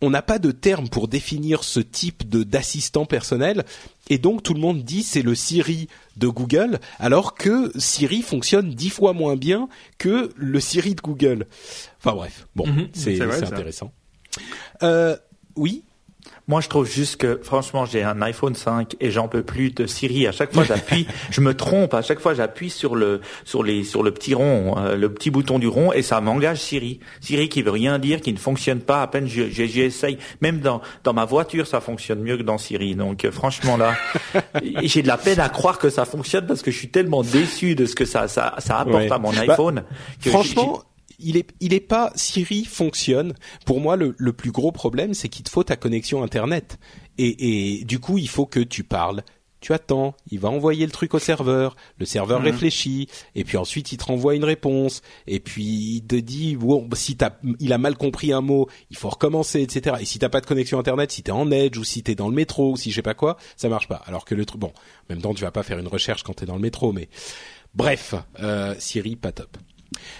on n'a pas de terme pour définir ce type de d'assistant personnel et donc tout le monde dit c'est le Siri de Google alors que Siri fonctionne dix fois moins bien que le Siri de Google. Enfin bref, bon, mhm. c'est intéressant. Euh, oui. Moi, je trouve juste que, franchement, j'ai un iPhone 5 et j'en peux plus de Siri. À chaque fois, j'appuie, je me trompe. À chaque fois, j'appuie sur le sur les sur le petit rond, euh, le petit bouton du rond, et ça m'engage Siri. Siri qui veut rien dire, qui ne fonctionne pas. À peine j'essaye. Même dans dans ma voiture, ça fonctionne mieux que dans Siri. Donc, euh, franchement, là, j'ai de la peine à croire que ça fonctionne parce que je suis tellement déçu de ce que ça ça ça apporte à mon bah, iPhone. que franchement il est, il est pas Siri fonctionne. Pour moi, le, le plus gros problème, c'est qu'il te faut ta connexion internet. Et, et du coup, il faut que tu parles. Tu attends, il va envoyer le truc au serveur, le serveur mhm. réfléchit, et puis ensuite il te renvoie une réponse, et puis il te dit bon si t'as, il a mal compris un mot, il faut recommencer, etc. Et si t'as pas de connexion internet, si t'es en Edge ou si t'es dans le métro ou si je sais pas quoi, ça marche pas. Alors que le truc, bon, en même temps tu vas pas faire une recherche quand t'es dans le métro, mais bref, euh, Siri pas top.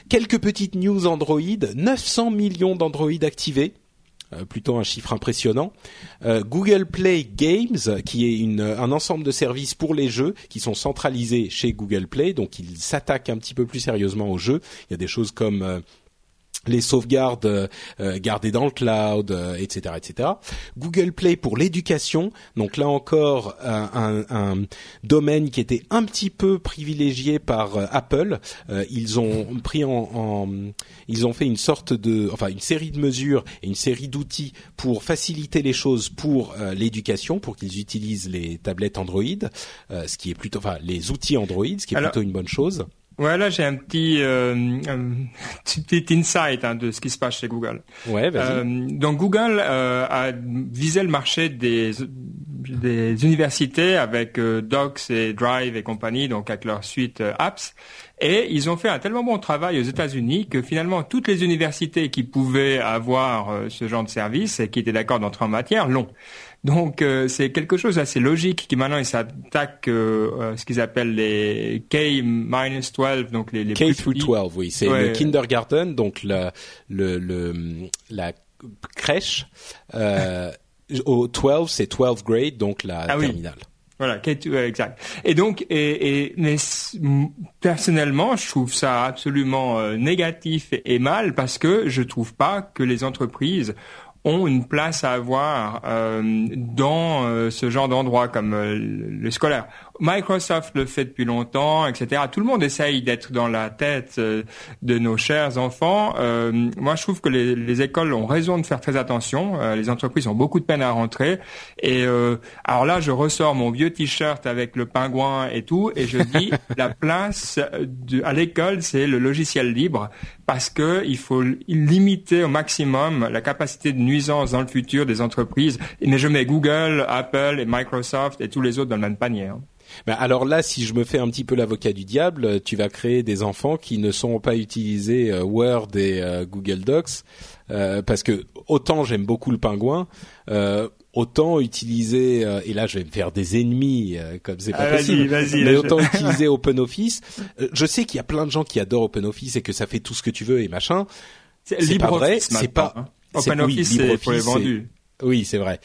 Quelques petites news Android, 900 millions d'Android activés. Euh, plutôt un chiffre impressionnant. Euh, Google Play Games, qui est un ensemble de services pour les jeux qui sont centralisés chez Google Play, donc ils s'attaquent un petit peu plus sérieusement aux jeux. Il y a des choses comme euh, les sauvegardes euh, euh, gardées dans le cloud, etc., euh, etc. Google Play pour l'éducation, donc là encore un, un, domaine qui était un petit peu privilégié par Apple. ils ont pris en, en, ils ont fait une sorte de, enfin une série de mesures et une série d'outils pour faciliter les choses pour l'éducation, pour qu'ils utilisent les tablettes Android, ce qui est plutôt, enfin les outils Android, ce qui est plutôt une bonne chose. Voilà, j'ai un petit, euh, un petit insight hein, de ce qui se passe chez Google. Ouais, vas-y. Euh, donc Google euh, a visé le marché des, des universités avec euh, Docs et Drive et compagnie, donc avec leur suite euh, apps. Et ils ont fait un tellement bon travail aux États-Unis que finalement toutes les universités qui pouvaient avoir ce genre de service et qui étaient d'accord d'entrer en matière l'ont. Donc euh, c'est quelque chose d'assez logique qui maintenant ils s'attaquent euh, ce qu'ils appellent les K-12, donc les, les K through 12, oui, c'est le kindergarten, donc la le, le la crèche. Euh, au 12, c'est 12 grade, donc la ah terminale. Voilà, exact. Et donc, et, et, mais personnellement, je trouve ça absolument négatif et, et, mal parce que je trouve pas que les entreprises ont une place à avoir euh, dans euh, ce genre d'endroit comme euh, le scolaire. Microsoft le fait depuis longtemps, etc. Tout le monde essaye d'être dans la tête euh, de nos chers enfants. Euh, moi, je trouve que les, les, écoles ont raison de faire très attention. Euh, les entreprises ont beaucoup de peine à rentrer. Et alors là, je ressors mon vieux t-shirt avec le pingouin et tout, et je dis la place de, à l'école, c'est le logiciel libre parce que il faut limiter au maximum la capacité de nuisance dans le futur des entreprises. Mais je mets Google, Apple et Microsoft et tous les autres dans le même panier. Hein. Ben alors là, si je me fais un petit peu l'avocat du diable, tu vas créer des enfants qui ne sont pas utilisés euh, Word et euh, Google Docs, euh, parce que autant j'aime beaucoup le pingouin, autant utiliser et là je vais me faire des ennemis comme c'est pas ah, possible mais autant utiliser OpenOffice je sais qu'il y a plein de gens qui adorent OpenOffice et que ça fait tout ce que tu veux et machin c'est pas vrai c'est pas hein. OpenOffice c'est pour les vendus Oui, c'est vrai.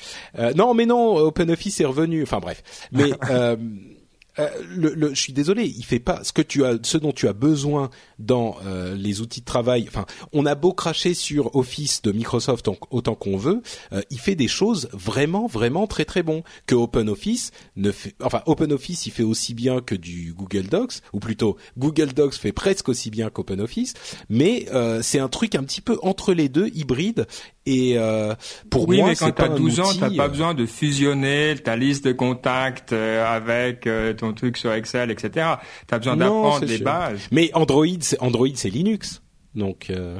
non, mais non, OpenOffice est revenu. Enfin bref. Mais Euh, le, le, je suis désolé, il fait pas ce que tu as, ce dont tu as besoin dans euh, les outils de travail. Enfin, on a beau cracher sur Office de Microsoft autant qu'on veut, euh, il fait des choses vraiment, vraiment très très bon. Que OpenOffice ne fait, enfin OpenOffice, il fait aussi bien que du Google Docs, ou plutôt Google Docs fait presque aussi bien qu'OpenOffice, mais c'est un truc un petit peu entre les deux, hybride. Et pour oui, moi, mais quand tu as 12 ans, t'as pas besoin de fusionner ta liste de contacts avec ton truc sur Excel, etc. T'as besoin d'apprendre les bases. Mais Android, c'est Android, c'est Linux, donc. Euh...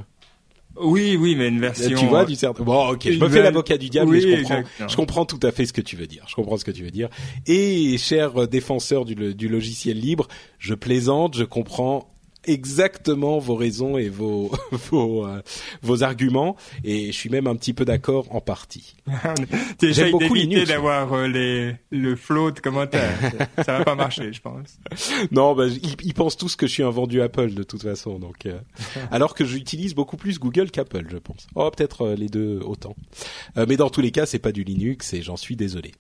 Oui, oui, mais une version. Tu vois du certain. Bon, ok, je me fais l'avocat du diable, mais je comprends. Je comprends tout à fait ce que tu veux dire. Je comprends ce que tu veux dire. Et cher défenseur du, du logiciel libre, je plaisante. Je comprends exactement vos raisons et vos vos, euh, vos arguments et je suis même un petit peu d'accord en partie. J'aime beaucoup Linux d'avoir euh, les le flow de commentaires. ça va pas marcher, je pense. Non, bah, ils, pensent tous que je suis un vendu Apple de toute façon, donc euh, alors que j'utilise beaucoup plus Google qu'Apple, je pense. Oh, peut-être les deux autant. mais dans tous les cas, c'est pas du Linux et j'en suis désolé.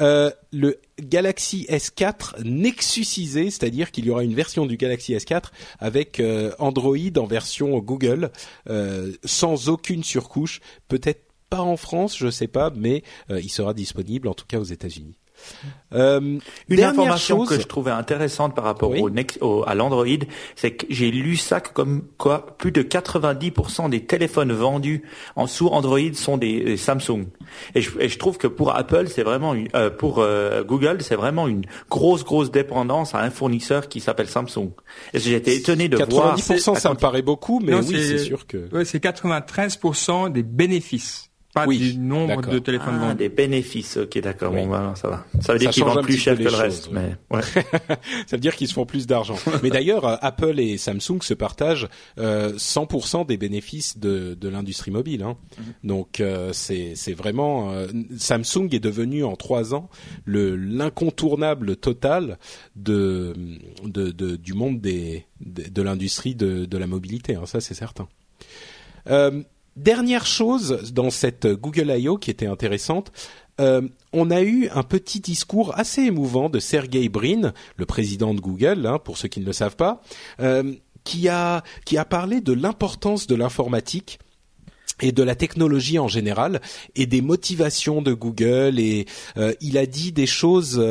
le Galaxy S4 Nexusisé, c'est-à-dire qu'il y aura une version du Galaxy S4 avec euh, Android en version Google, euh, sans aucune surcouche. Peut-être pas en France, je sais pas, mais euh, il sera disponible en tout cas aux États-Unis. Euh, une information que je trouvais intéressante par rapport au, à l'Android, c'est que j'ai lu ça que comme quoi plus de 90% des téléphones vendus en sous Android sont des, Samsung. Et je, et je, trouve que pour Apple, c'est vraiment une, euh, pour euh, Google, c'est vraiment une grosse grosse dépendance à un fournisseur qui s'appelle Samsung. Et j'ai été étonné de 90%, voir. 90% ça me paraît beaucoup, mais oui, c'est sûr que. Ouais, c'est 93% des bénéfices pas oui, du nombre de téléphones ah, Des bénéfices, ok, d'accord. Bon, bah, ça va. Ça veut dire qu'ils vendent plus cher que le reste, mais ouais. ça veut dire qu'ils se font plus d'argent. mais d'ailleurs, euh, Apple et Samsung se partagent euh, 100% des bénéfices de, de l'industrie mobile. Hein. Mhm. Donc euh, c'est c'est vraiment euh, Samsung est devenu en trois ans le l'incontournable total de, de, de, du monde des de, de l'industrie de, de la mobilité. Hein. Ça c'est certain. Euh, Dernière chose dans cette Google I.O. qui était intéressante, euh, on a eu un petit discours assez émouvant de Sergey Brin, le président de Google, hein, pour ceux qui ne le savent pas, euh, qui a qui a parlé de l'importance de l'informatique et de la technologie en général et des motivations de Google et euh, il a dit des choses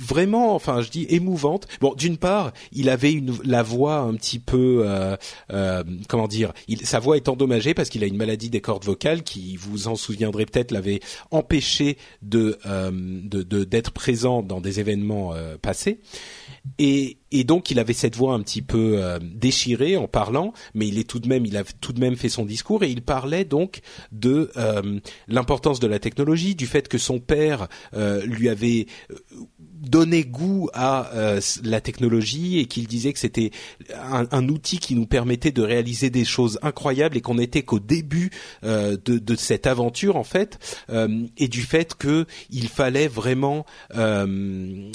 vraiment, enfin, je dis émouvante. Bon, d'une part, il avait une la voix un petit peu, euh, euh, comment dire, il, sa voix est endommagée parce qu'il a une maladie des cordes vocales qui, vous en souviendrez peut-être, l'avait empêché de euh, de d'être présent dans des événements euh, passés. Et, et donc il avait cette voix un petit peu euh, déchirée en parlant, mais il est tout de même, il a tout de même fait son discours et il parlait donc de euh, l'importance de la technologie, du fait que son père lui avait donné goût à euh, la technologie et qu'il disait que c'était un, un, outil qui nous permettait de réaliser des choses incroyables et qu'on n'était qu'au début euh, de, de, cette aventure en fait euh, et du fait que il fallait vraiment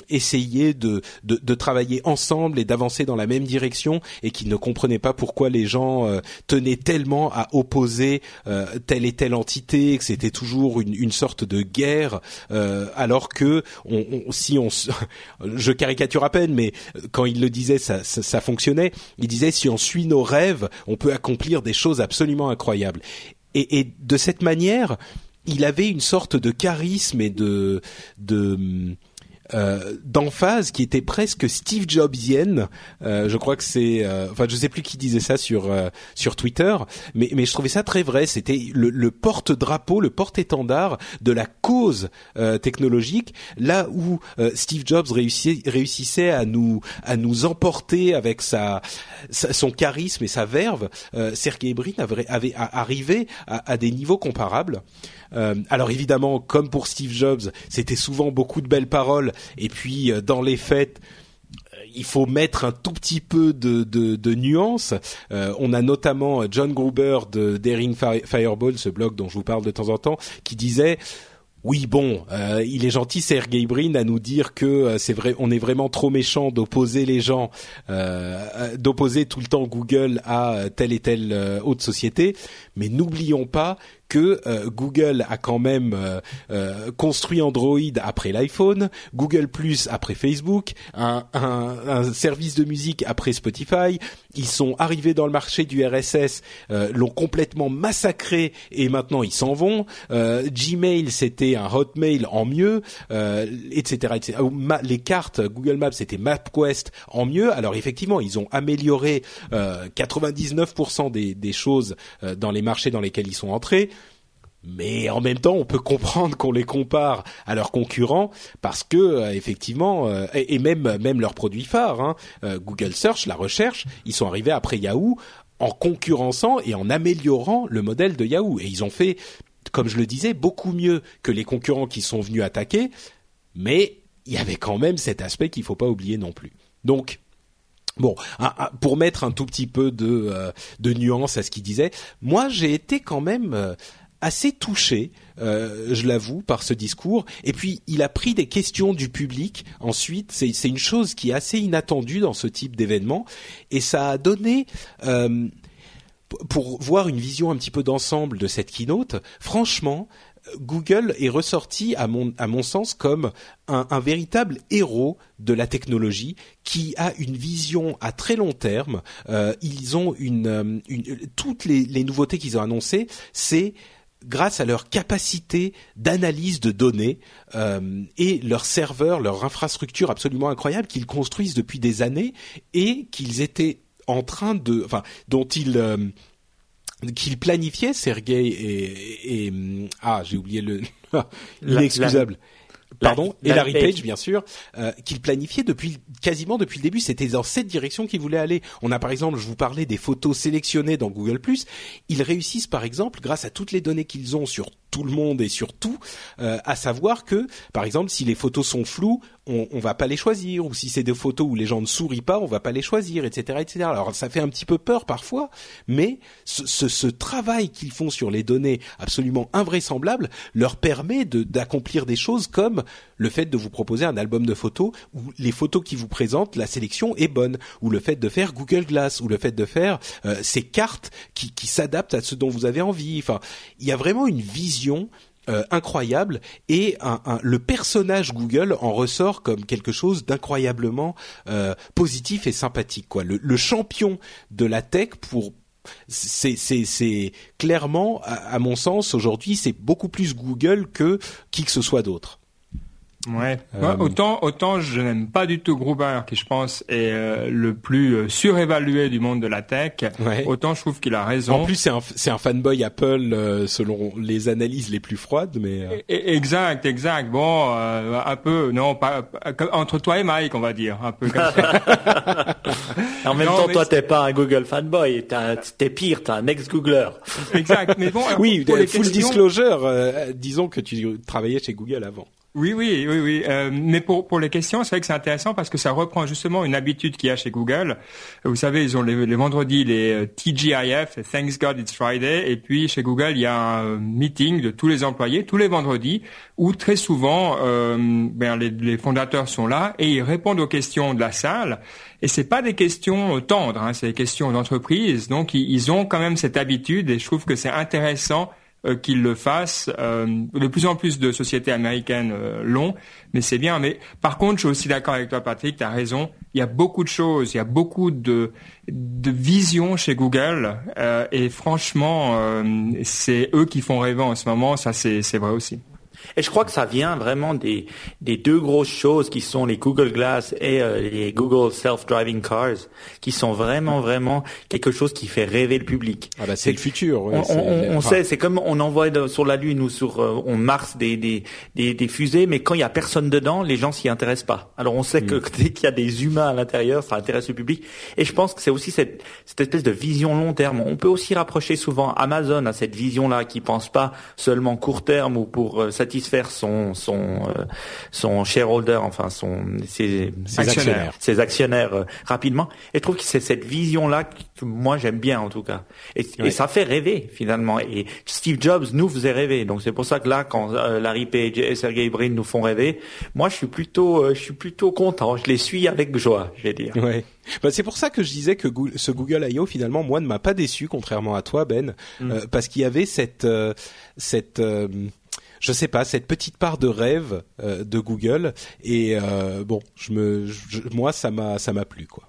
essayer de, de, de, travailler ensemble et d'avancer dans la même direction et qu'il ne comprenait pas pourquoi les gens tenaient tellement à opposer telle et telle entité que c'était toujours une, une, sorte de guerre alors que on, on, si on je caricature à peine, mais quand il le disait, ça, ça, fonctionnait. Il disait si on suit nos rêves, on peut accomplir des choses absolument incroyables. Et, de cette manière, il avait une sorte de charisme et de euh, d'emphase qui était presque Steve Jobsienne. Euh, je crois que c'est, euh, enfin, je sais plus qui disait ça sur euh, sur Twitter, mais mais je trouvais ça très vrai. C'était le, le porte-drapeau, le porte-étendard de la cause euh, technologique, là où Steve Jobs réussissait à nous à nous emporter avec sa, son charisme et sa verve. Sergey Brin avait, arrivé à, des niveaux comparables. Euh, alors évidemment, comme pour Steve Jobs, c'était souvent beaucoup de belles paroles, et puis euh, dans les faits, euh, il faut mettre un tout petit peu de, de, nuances. on a notamment John Gruber de Daring Fireball, ce blog dont je vous parle de temps en temps, qui disait oui, bon, euh, il est gentil, Sergey Brin, à nous dire que c'est vrai, on est vraiment trop méchant d'opposer les gens, euh, d'opposer tout le temps Google à telle et telle autre société. Mais n'oublions pas que Google a quand même construit Android après l'iPhone, Google Plus après Facebook, un, service de musique après Spotify. Ils sont arrivés dans le marché du RSS, l'ont complètement massacré et maintenant ils s'en vont. Gmail c'était un Hotmail en mieux, etc., etc. Les cartes Google Maps c'était MapQuest en mieux. Alors effectivement ils ont amélioré 99% des, des choses dans les marchés dans lesquels ils sont entrés mais en même temps, on peut comprendre qu'on les compare à leurs concurrents parce que euh, effectivement, euh, et, même même leurs produits phares, hein, euh, Google Search, la recherche, ils sont arrivés après Yahoo en concurrençant et en améliorant le modèle de Yahoo, et ils ont fait, comme je le disais, beaucoup mieux que les concurrents qui sont venus attaquer, mais il y avait quand même cet aspect qu'il faut pas oublier non plus. Donc Bon, pour mettre un tout petit peu de, de nuance à ce qu'il disait, moi j'ai été quand même assez touché, euh, je l'avoue, par ce discours. Et puis, il a pris des questions du public. Ensuite, c'est une chose qui est assez inattendue dans ce type d'événement, et ça a donné. Euh, pour voir une vision un petit peu d'ensemble de cette keynote, franchement, Google est ressorti, à mon, à mon sens, comme un, un, véritable héros de la technologie qui a une vision à très long terme. Euh, ils ont une, euh, une toutes les, les nouveautés qu'ils ont annoncées, c'est grâce à leur capacité d'analyse de données euh, et leurs serveurs, leur infrastructure absolument incroyable qu'ils construisent depuis des années et qu'ils étaient en train de, enfin, dont ils euh, qu'ils planifiaient, Sergey et, et, ah, j'ai oublié le inexcusable. Pardon, et Larry Page, bien sûr, euh, qu'il planifiait depuis quasiment depuis le début. C'était dans cette direction qu'il voulait aller. On a par exemple, je vous parlais des photos sélectionnées dans Google+. Ils réussissent par exemple, grâce à toutes les données qu'ils ont sur tout le monde et sur tout, euh, à savoir que, par exemple, si les photos sont floues, on, on va pas les choisir, ou si c'est des photos où les gens ne sourient pas, on va pas les choisir, etc., etc. Alors ça fait un petit peu peur parfois, mais ce, travail qu'ils font sur les données absolument invraisemblables leur permet d'accomplir des choses comme le fait de vous proposer un album de photos où les photos qui vous présentent, la sélection est bonne, ou le fait de faire Google Glass, ou le fait de faire euh, ces cartes qui, qui s'adaptent à ce dont vous avez envie. Enfin, il y a vraiment une vision euh, incroyable et le personnage Google en ressort comme quelque chose d'incroyablement euh, positif et sympathique. Le, champion de la tech pour c'est clairement à mon sens aujourd'hui c'est beaucoup plus Google que qui que ce soit d'autre. Ouais. Euh, autant autant je n'aime pas du tout Gruber qui je pense est euh, le plus euh, surévalué du monde de la tech. Autant je trouve qu'il a raison. En plus c'est un c'est un fanboy Apple selon les analyses les plus froides mais exact exact. Bon un peu non pas, entre toi et Mike on va dire un peu comme ça. en même temps toi t'es pas un Google fanboy, t'es pire, t'es un ex Googler. exact. Mais bon oui full disclosure disons que tu travaillais chez Google avant. Oui, oui, oui, oui. Euh, mais pour pour les questions, c'est vrai que c'est intéressant parce que ça reprend justement une habitude qu'il y a chez Google. Vous savez, ils ont les, les vendredis les euh, TGIF, Thanks God It's Friday, et puis chez Google, il y a un meeting de tous les employés tous les vendredis où très souvent, euh, ben, les, les, fondateurs sont là et ils répondent aux questions de la salle. Et c'est pas des questions tendres, hein, c'est des questions d'entreprise. Donc ils ont quand même cette habitude et je trouve que c'est intéressant euh, qu'ils le fassent. Euh, de plus en plus de sociétés américaines euh, l'ont, mais c'est bien. Mais par contre, je suis aussi d'accord avec toi, Patrick. Tu raison. Il y a beaucoup de choses, il y a beaucoup de de vision chez Google, et franchement, c'est eux qui font rêver en ce moment. Ça, c'est vrai aussi. Et je crois que ça vient vraiment des, des deux grosses choses qui sont les Google Glass et euh, les Google Self-Driving Cars, qui sont vraiment, vraiment quelque chose qui fait rêver le public. Ah bah c'est le futur. Ouais, on, on, on sait, c'est comme on envoie sur la Lune ou sur euh, on Mars des, des, des, des, fusées, mais quand il y a personne dedans, les gens s'y intéressent pas. Alors on sait que mm. dès qu'il y a des humains à l'intérieur, ça intéresse le public. Et je pense que c'est aussi cette, cette espèce de vision long terme. On peut aussi rapprocher souvent Amazon à cette vision-là, qui pense pas seulement court terme ou pour euh, satisfaire satisfaire son son euh, son shareholder, enfin son ses, actionnaires, ses actionnaires euh, rapidement. Et je trouve que c'est cette vision là que moi j'aime bien en tout cas. Et, et, ça fait rêver finalement. Et Steve Jobs nous faisait rêver. Donc c'est pour ça que là, quand Larry Page et Sergey Brin nous font rêver, moi je suis plutôt je suis plutôt content. Je les suis avec joie, je vais dire. Ouais. Bah, c'est pour ça que je disais que ce Google I.O. finalement moi ne m'a pas déçu contrairement à toi Ben mm. euh, parce qu'il y avait cette euh, cette euh, je sais pas cette petite part de rêve de Google et bon je me moi ça m'a ça m'a plu quoi.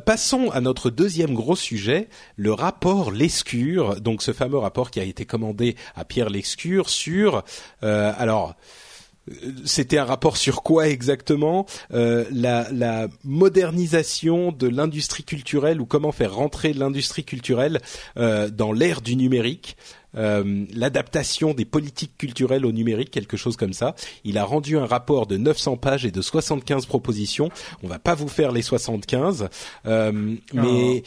passons à notre deuxième gros sujet, le rapport Lescure, donc ce fameux rapport qui a été commandé à Pierre Lescure sur alors c'était un rapport sur quoi exactement? Euh, la, modernisation de l'industrie culturelle ou comment faire rentrer l'industrie culturelle euh, dans l'ère du numérique. Euh, l'adaptation des politiques culturelles au numérique, quelque chose comme ça. Il a rendu un rapport de 900 pages et de 75 propositions. On va pas vous faire les 75, euh, mais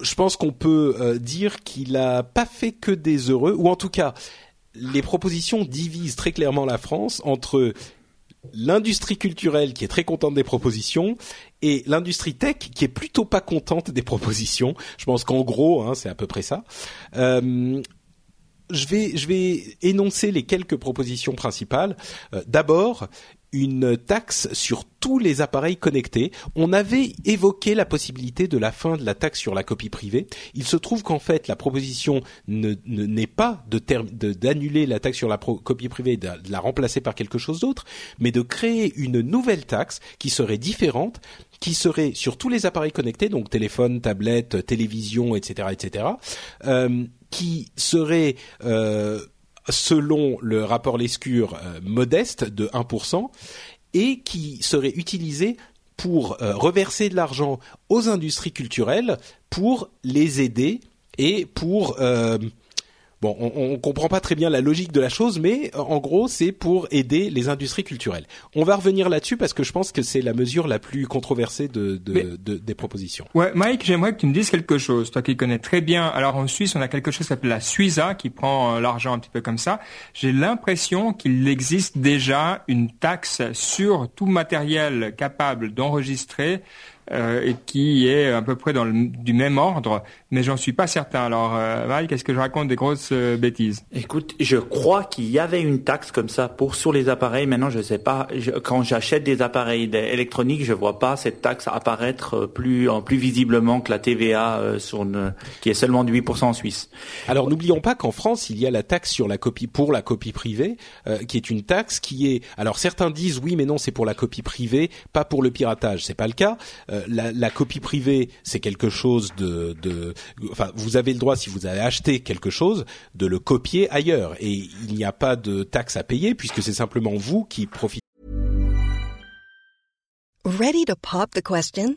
je pense qu'on peut euh, dire qu'il a pas fait que des heureux, ou en tout cas, les propositions divisent très clairement la France entre l'industrie culturelle qui est très contente des propositions et l'industrie tech qui est plutôt pas contente des propositions. Je pense qu'en gros, hein, c'est à peu près ça. Euh, je vais, je vais énoncer les quelques propositions principales. Euh, d'abord, une taxe sur tous les appareils connectés. On avait évoqué la possibilité de la fin de la taxe sur la copie privée. Il se trouve qu'en fait, la proposition n'est pas de d'annuler la taxe sur la copie privée, de, la remplacer par quelque chose d'autre, mais de créer une nouvelle taxe qui serait différente, qui serait sur tous les appareils connectés, donc téléphone, tablette, télévision, etc., etc., euh, qui serait euh, selon le rapport Lescure, euh, modeste de 1%, et qui serait utilisé pour euh, reverser de l'argent aux industries culturelles pour les aider et pour Bon, on, on comprend pas très bien la logique de la chose, mais en gros, c'est pour aider les industries culturelles. On va revenir là-dessus parce que je pense que c'est la mesure la plus controversée de, de, de, des propositions. Ouais, Mike, j'aimerais que tu me dises quelque chose. Toi qui connais très bien. Alors en Suisse, on a quelque chose qui s'appelle la Suiza qui prend euh, l'argent un petit peu comme ça. J'ai l'impression qu'il existe déjà une taxe sur tout matériel capable d'enregistrer euh, et qui est à peu près dans le, du même ordre, mais j'en suis pas certain. Alors, euh, Val, qu'est-ce que je raconte des grosses euh, bêtises? Écoute, je crois qu'il y avait une taxe comme ça pour sur les appareils. Maintenant, je sais pas. quand j'achète des appareils électroniques, je vois pas cette taxe apparaître euh, plus plus visiblement que la TVA sur une, qui est seulement de 8% en Suisse. Alors, n'oublions pas qu'en France, il y a la taxe sur la copie pour la copie privée, qui est une taxe qui est. Alors, certains disent oui, mais non, c'est pour la copie privée, pas pour le piratage. C'est pas le cas. Euh, la, copie privée, c'est quelque chose de, de, enfin, vous avez le droit si vous avez acheté quelque chose de le copier ailleurs et il n'y a pas de taxe à payer puisque c'est simplement vous qui profitez. Ready to pop the question?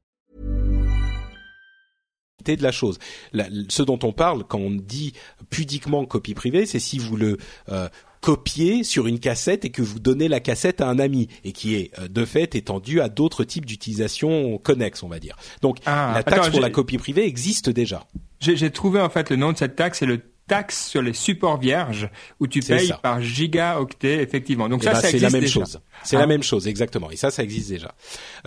De la chose. La, ce dont on parle quand on dit pudiquement copie privée, c'est si vous le euh, copier sur une cassette et que vous donnez la cassette à un ami et qui est euh, de fait étendue à d'autres types d'utilisation connexes, on va dire. Donc ah, la taxe pour la copie privée existe déjà. J'ai trouvé en fait le nom de cette taxe, c'est le taxe sur les supports vierges où tu payes par gigaoctet effectivement. Donc eh ça, ben, ça c'est la même déjà. chose. C'est la ah. même chose exactement. Et ça, ça existe déjà.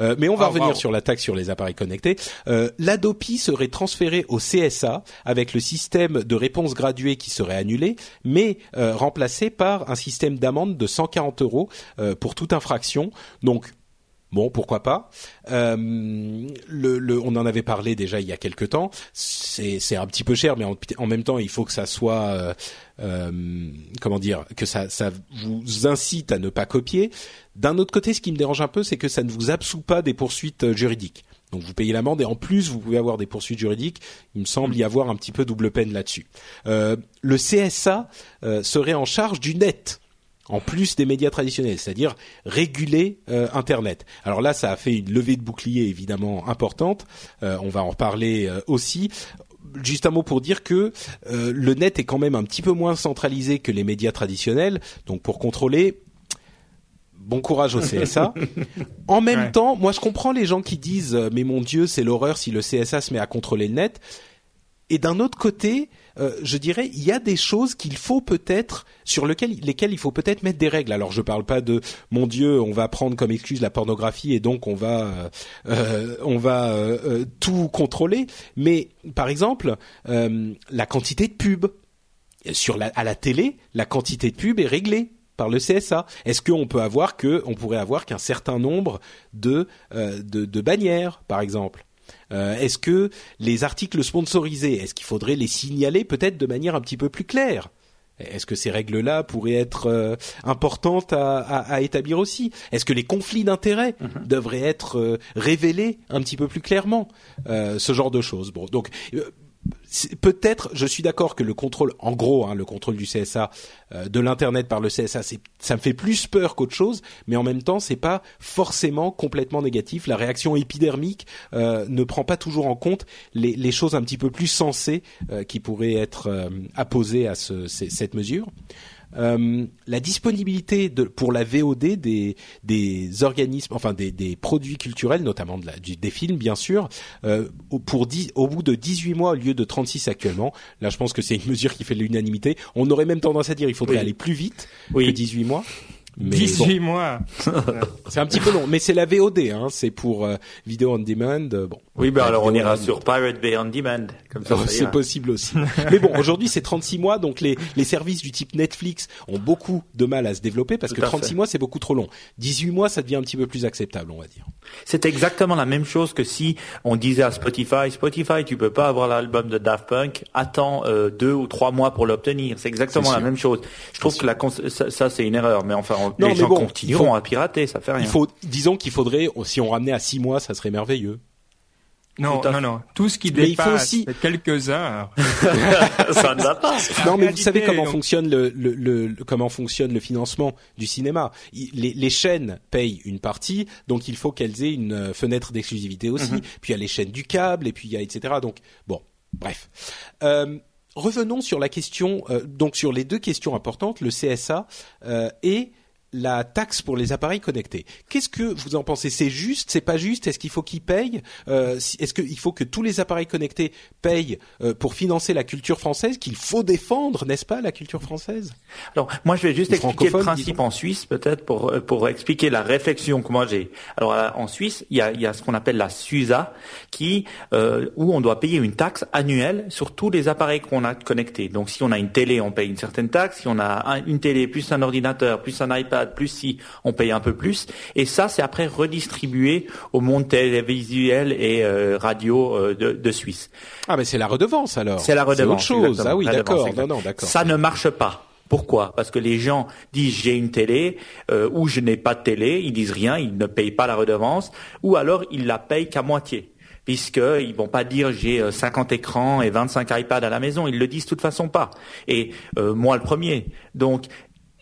Euh, mais on va ah, revenir sur la taxe sur les appareils connectés. Euh, L'Adopi serait transféré au CSA avec le système de réponse graduée qui serait annulé, mais euh, remplacé par un système d'amende de 140 euros euh, pour toute infraction. Donc Bon, pourquoi pas. Euh, le, le, on en avait parlé déjà il y a quelque temps. C'est un petit peu cher, mais en, même temps, il faut que ça soit, euh, euh, comment dire, que ça, ça vous incite à ne pas copier. D'un autre côté, ce qui me dérange un peu, c'est que ça ne vous absout pas des poursuites juridiques. Donc vous payez l'amende et en plus vous pouvez avoir des poursuites juridiques. Il me semble y avoir un petit peu double peine là-dessus. Euh, le CSA euh, serait en charge du net en plus des médias traditionnels, c'est-à-dire réguler euh, Internet. Alors là, ça a fait une levée de bouclier évidemment importante. Euh, on va en reparler euh, aussi. Juste un mot pour dire que le net est quand même un petit peu moins centralisé que les médias traditionnels. Donc pour contrôler, bon courage au CSA. en même temps, moi je comprends les gens qui disent mais mon Dieu c'est l'horreur si le CSA se met à contrôler le net. Et d'un autre côté, euh, je dirais, il y a des choses qu'il faut peut-être sur lesquelles, il faut peut-être mettre des règles. Alors je parle pas de mon Dieu, on va prendre comme excuse la pornographie et donc on va euh, euh on va tout contrôler, mais par exemple la quantité de pub sur la, à la télé, la quantité de pub est réglée par le CSA. Est-ce qu'on peut avoir que, pourrait avoir qu'un certain nombre de bannières, par exemple? Euh, est-ce que les articles sponsorisés, est-ce qu'il faudrait les signaler peut-être de manière un petit peu plus claire? Est-ce que ces règles-là pourraient être euh, importantes à, établir aussi? Est-ce que les conflits d'intérêts mhm. devraient être euh, révélés un petit peu plus clairement? Ce genre de choses. Bon, donc peut-être, je suis d'accord que le contrôle, en gros, hein, le contrôle du CSA, euh, de l'internet par le CSA, ça me fait plus peur qu'autre chose, mais en même temps, c'est pas forcément complètement négatif. La réaction épidermique euh, ne prend pas toujours en compte les, les choses un petit peu plus sensées euh, qui pourraient être apposées à ce, cette mesure. Euh, la disponibilité de, pour la VOD des, des organismes, enfin des, des produits culturels, notamment de la, des films bien sûr, euh, pour au bout de 18 mois au lieu de 36 actuellement. Là, je pense que c'est une mesure qui fait l'unanimité. On aurait même tendance à dire il faudrait aller plus vite oui. que 18 mois. 18 mois. c'est un petit peu long, mais c'est la VOD, hein, c'est pour euh, vidéo on demand. Euh, bon. Oui, ben alors on ira sur Pirate Bay on demand, comme ça. Oh, c'est possible aussi. mais bon, aujourd'hui c'est 36 mois, donc les les services du type Netflix ont beaucoup de mal à se développer parce que 36 mois c'est beaucoup trop long. 18 mois ça devient un petit peu plus acceptable, on va dire. C'est exactement la même chose que si on disait à Spotify, Spotify, tu peux pas avoir l'album de Daft Punk, attends euh, deux ou trois mois pour l'obtenir. C'est exactement la même chose. Je trouve que la ça, ça c'est une erreur, mais enfin non, les gens bon, continueront à pirater, ça fait rien. Il faut, disons qu'il faudrait, si on ramenait à six mois, ça serait merveilleux. Non, non, non. Tout ce qui mais dépasse il faut aussi... quelques heures. ça ne va pas. Non, mais vous savez comment fonctionne le, le, le, comment fonctionne le financement du cinéma. Les, les, chaînes payent une partie, donc il faut qu'elles aient une euh, fenêtre d'exclusivité aussi. Mm-hmm. Puis il y a les chaînes du câble, et puis il y a etc. Donc bon, bref. Euh, revenons sur la question, euh, donc sur les deux questions importantes, le CSA euh, et la taxe pour les appareils connectés. Qu'est-ce que vous en pensez? C'est juste? C'est pas juste? Est-ce qu'il faut qu'ils payent euh, Est-ce qu'il faut que tous les appareils connectés payent euh, pour financer la culture française Qu'il faut défendre, n'est-ce pas, la culture française? Alors, moi, je vais juste expliquer le principe en Suisse, peut-être, pour euh, pour expliquer la réflexion que moi j'ai. Alors, en Suisse, il y a, il y a ce qu'on appelle la SUSA, qui où on doit payer une taxe annuelle sur tous les appareils qu'on a connectés. Donc, si on a une télé, on paye une certaine taxe. Si on a une télé plus un ordinateur plus un iPad plus si on paye un peu plus. Et ça, c'est après redistribué au monde télévisuel et euh, radio euh, de, de, Suisse. Ah, mais c'est la redevance alors. C'est la redevance. C'est autre chose. Ah oui, d'accord. Non, non, d'accord. Ça ne marche pas. Pourquoi? Parce que les gens disent j'ai une télé euh, ou je n'ai pas de télé, ils disent rien, ils ne payent pas la redevance, ou alors ils la payent qu'à moitié puisqu'ils vont pas dire j'ai 50 écrans et 25 iPads à la maison, ils le disent de toute façon pas. Et moi le premier. Donc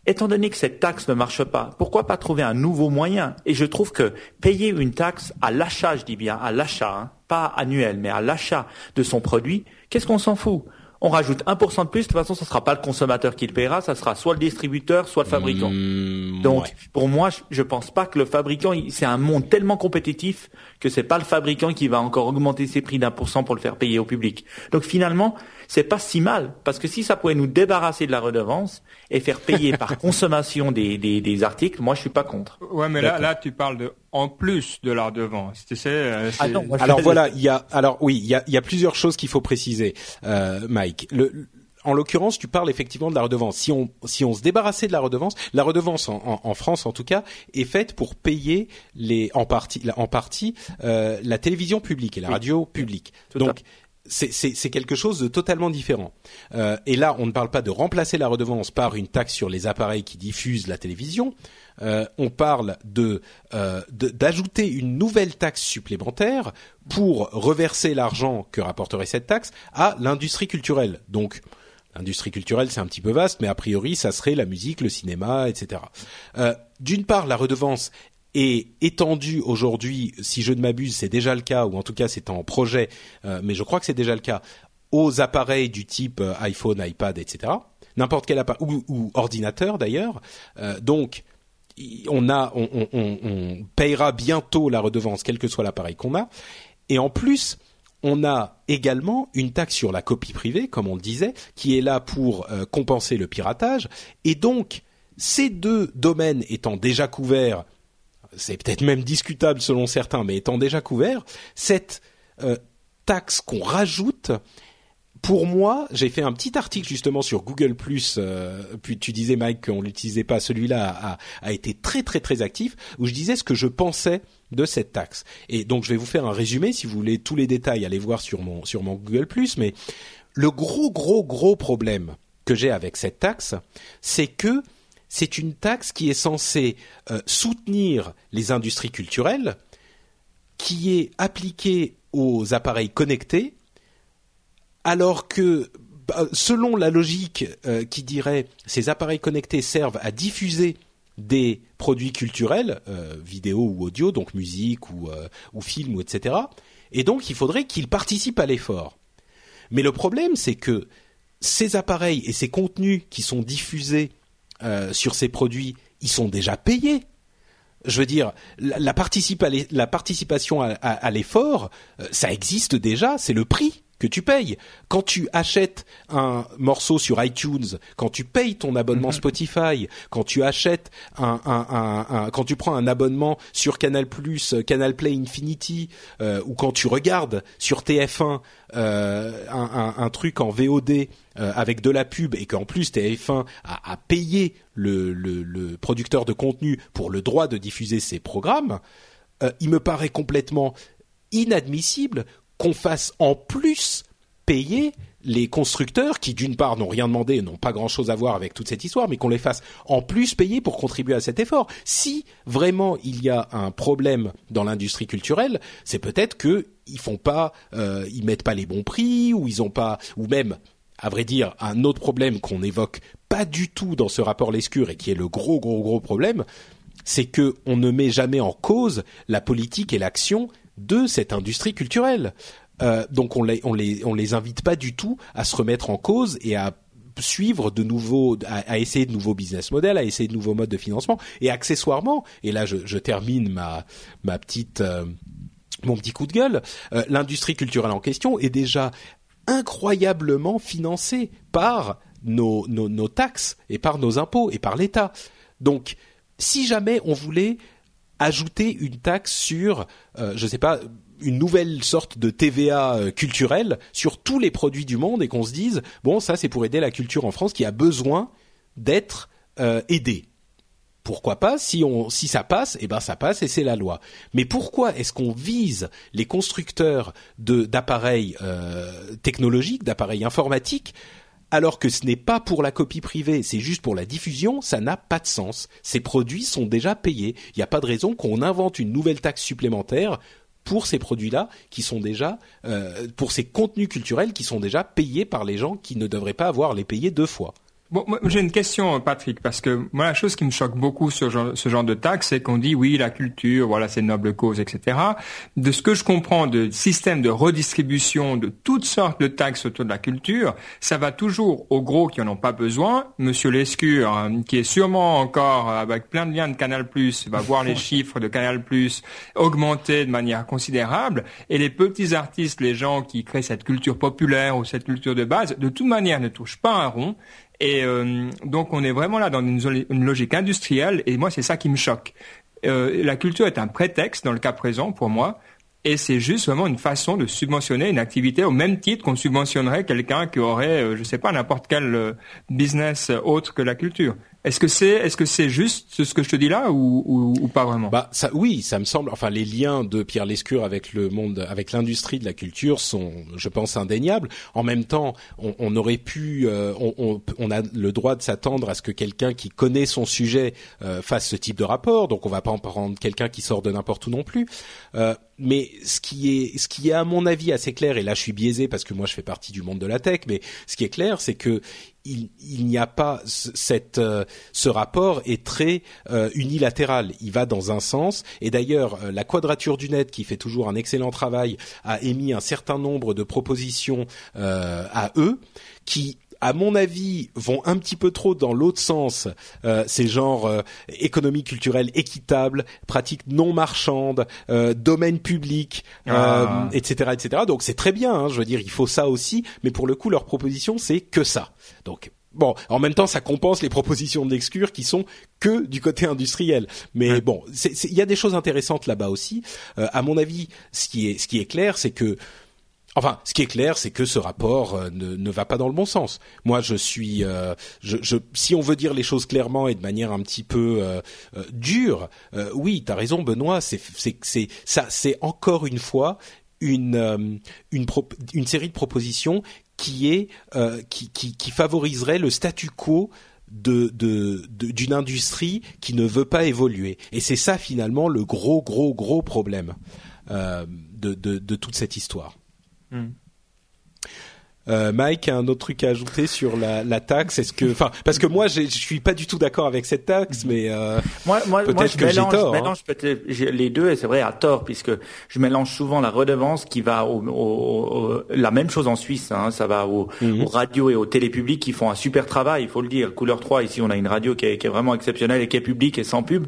Étant donné que cette taxe ne marche pas, pourquoi pas trouver un nouveau moyen? Et je trouve que payer une taxe à l'achat, je dis bien à l'achat, hein, pas annuel, mais à l'achat de son produit, qu'est-ce qu'on s'en fout? On rajoute 1% de plus, de toute façon, ce sera pas le consommateur qui le paiera, ça sera soit le distributeur, soit le fabricant. Mmh, Donc, ouais. pour moi, je- je pense pas que le fabricant, c'est un monde tellement compétitif que c'est pas le fabricant qui va encore augmenter ses prix d'un pour cent pour le faire payer au public. Donc finalement, c'est pas si mal, parce que si ça pouvait nous débarrasser de la redevance et faire payer par consommation des, des, des articles, moi je suis pas contre. Ouais, mais là, là, tu parles de en plus de la redevance. Tu sais, euh, Ah non, moi, je Alors voilà, il y a alors oui, il y a, il y a plusieurs choses qu'il faut préciser, euh, Mike. Le, en l'occurrence, tu parles effectivement de la redevance. Si on si on se débarrassait de la redevance, la redevance en, en, en France en tout cas est faite pour payer les en partie la- en partie euh, la télévision publique et la Oui. radio publique. Tout à Donc c'est quelque chose de totalement différent. Euh, et là, on ne parle pas de remplacer la redevance par une taxe sur les appareils qui diffusent la télévision. Euh, on parle de euh, d'ajouter une nouvelle taxe supplémentaire pour reverser l'argent que rapporterait cette taxe à l'industrie culturelle. Donc L'industrie culturelle, c'est un petit peu vaste, mais a priori, ça serait la musique, le cinéma, etc. Euh, D'une part, la redevance est étendue aujourd'hui, si je ne m'abuse, c'est déjà le cas, ou en tout cas c'est en projet, euh, mais je crois que c'est déjà le cas, aux appareils du type euh, iPhone, iPad, etc. N'importe quel appareil, ou, ou ordinateur d'ailleurs. Euh, donc, on a, on, on, on payera bientôt la redevance, quel que soit l'appareil qu'on a. Et en plus, on a également une taxe sur la copie privée, comme on le disait, qui est là pour euh, compenser le piratage. Et donc, ces deux domaines étant déjà couverts, c'est peut-être même discutable selon certains, mais étant déjà couverts, cette euh, taxe qu'on rajoute, pour moi, j'ai fait un petit article justement sur Google euh, puis tu disais Mike qu'on l'utilisait pas, celui-là a, a été très très très actif, où je disais ce que je pensais de cette taxe. Et donc je vais vous faire un résumé, si vous voulez tous les détails, allez voir sur mon sur mon Google mais le gros gros gros problème que j'ai avec cette taxe, c'est que c'est une taxe qui est censée euh, soutenir les industries culturelles, qui est appliquée aux appareils connectés, alors que bah, selon la logique euh, qui dirait ces appareils connectés servent à diffuser des produits culturels, euh, vidéo ou audio, donc musique ou, euh, ou film etc. Et donc il faudrait qu'ils participent à l'effort. Mais le problème, c'est que ces appareils et ces contenus qui sont diffusés euh, sur ces produits, ils sont déjà payés. Je veux dire, la, la, participa la participation à l'effort, euh, ça existe déjà, c'est le prix que tu payes. Quand tu achètes un morceau sur iTunes, quand tu payes ton abonnement mmh. Spotify, quand tu achètes un, un, un, un, quand tu prends un abonnement sur Canal Canal Play Infinity, euh, ou quand tu regardes sur TF1 euh, un, truc en VOD euh, avec de la pub et qu'en plus TF1 a, a payé le, le, le, producteur de contenu pour le droit de diffuser ses programmes, euh, il me paraît complètement inadmissible qu'on fasse en plus payer les constructeurs qui d'une part n'ont rien demandé et n'ont pas grand chose à voir avec toute cette histoire, mais qu'on les fasse en plus payer pour contribuer à cet effort. Si vraiment il y a un problème dans l'industrie culturelle, c'est peut-être que ils font pas, euh, ils mettent pas les bons prix ou ils ont pas, ou même à vrai dire, un autre problème qu'on n'évoque pas du tout dans ce rapport Lescure et qui est le gros gros gros problème, c'est que on ne met jamais en cause la politique et l'action de cette industrie culturelle. Euh, donc on les, les invite pas du tout à se remettre en cause et à suivre de nouveaux, à, essayer de nouveaux business models, à essayer de nouveaux modes de financement et accessoirement. Et là, je, termine ma petite euh, mon petit coup de gueule. Euh, L'industrie culturelle en question est déjà incroyablement financée par nos taxes et par nos impôts et par l'État. Donc, si jamais on voulait ajouter une taxe sur, euh, je sais pas, une nouvelle sorte de TVA euh, culturelle sur tous les produits du monde et qu'on se dise bon ça c'est pour aider la culture en France qui a besoin d'être euh, aidée. Pourquoi pas si on si ça passe eh ben ça passe et c'est la loi. Mais pourquoi est-ce qu'on vise les constructeurs d'appareils technologiques, d'appareils informatiques alors que ce n'est pas pour la copie privée, c'est juste pour la diffusion, ça n'a pas de sens. Ces produits sont déjà payés. Il n'y a pas de raison qu'on invente une nouvelle taxe supplémentaire pour ces produits-là qui sont déjà, euh, pour ces contenus culturels qui sont déjà payés par les gens qui ne devraient pas avoir les payer deux fois. Bon, j'ai une question, Patrick, parce que moi, la chose qui me choque beaucoup sur ce genre de taxe, c'est qu'on dit oui, la culture, voilà, c'est une noble cause, etc. De ce que je comprends de système de redistribution de toutes sortes de taxes autour de la culture, ça va toujours aux gros qui en ont pas besoin. Monsieur Lescure, hein, qui est sûrement encore avec plein de liens de Canal+, va voir les chiffres de Canal+, augmenter de manière considérable, et les petits artistes, les gens qui créent cette culture populaire ou cette culture de base, de toute manière ne touchent pas un rond. Et euh, donc on est vraiment là dans une, logique industrielle, et moi c'est ça qui me choque. Euh, la culture est un prétexte dans le cas présent pour moi, et c'est juste vraiment une façon de subventionner une activité au même titre qu'on subventionnerait quelqu'un qui aurait, euh, je sais pas, n'importe quel business autre que la culture. Est-ce que c'est est-ce que c'est juste ce que je te dis là ou, ou, ou, pas vraiment? Bah ça oui, ça me semble. Enfin, les liens de Pierre Lescure avec le monde, avec l'industrie de la culture sont, je pense, indéniables. En même temps, on, on aurait pu, euh, on, on, on, a le droit de s'attendre à ce que quelqu'un qui connaît son sujet euh, fasse ce type de rapport. Donc, on va pas en prendre quelqu'un qui sort de n'importe où non plus. Euh, mais ce qui est, ce qui est à mon avis assez clair, et là je suis biaisé parce que moi je fais partie du monde de la tech, mais ce qui est clair, c'est que il, n'y a pas cette, euh, ce rapport est très euh, unilatéral. Il va dans un sens. Et d'ailleurs, euh, la Quadrature du Net, qui fait toujours un excellent travail, a émis un certain nombre de propositions à eux, qui à mon avis, vont un petit peu trop dans l'autre sens. Euh, c'est genre économie culturelle équitable, pratique non marchande, domaine public, ah. etc., etc. Donc c'est très bien. Hein, je veux dire, il faut ça aussi. Mais pour le coup, leur proposition, c'est que ça. Donc Bon, en même temps, ça compense les propositions de l'excure qui sont que du côté industriel. Mais bon, il y a des choses intéressantes là-bas aussi. Euh, à mon avis, ce qui est, ce qui est clair, c'est que, enfin, ce qui est clair, c'est que ce rapport euh, ne, va pas dans le bon sens. Moi, je suis, euh, je, je, si on veut dire les choses clairement et de manière un petit peu euh, dure, oui, t'as raison, Benoît. C'est, c'est, ça, c'est encore une fois une une, une série de propositions qui est favoriserait le statu quo d'une industrie qui ne veut pas évoluer. Et c'est ça finalement le gros gros gros problème de, toute cette histoire. Hmm. Euh, Mike un autre truc à ajouter sur la, la taxe? Est-ce que, enfin, parce que moi, je suis pas du tout d'accord avec cette taxe, mais euh, moi, moi, moi, je mélange, tort, mélange hein. peut-être les deux et c'est vrai à tort puisque je mélange souvent la redevance qui va au, au, la même chose en Suisse. Hein, ça va au, mhm. aux radios et aux télépublics qui font un super travail, il faut le dire. Couleur 3 ici, on a une radio qui est, qui est vraiment exceptionnelle et qui est publique et sans pub.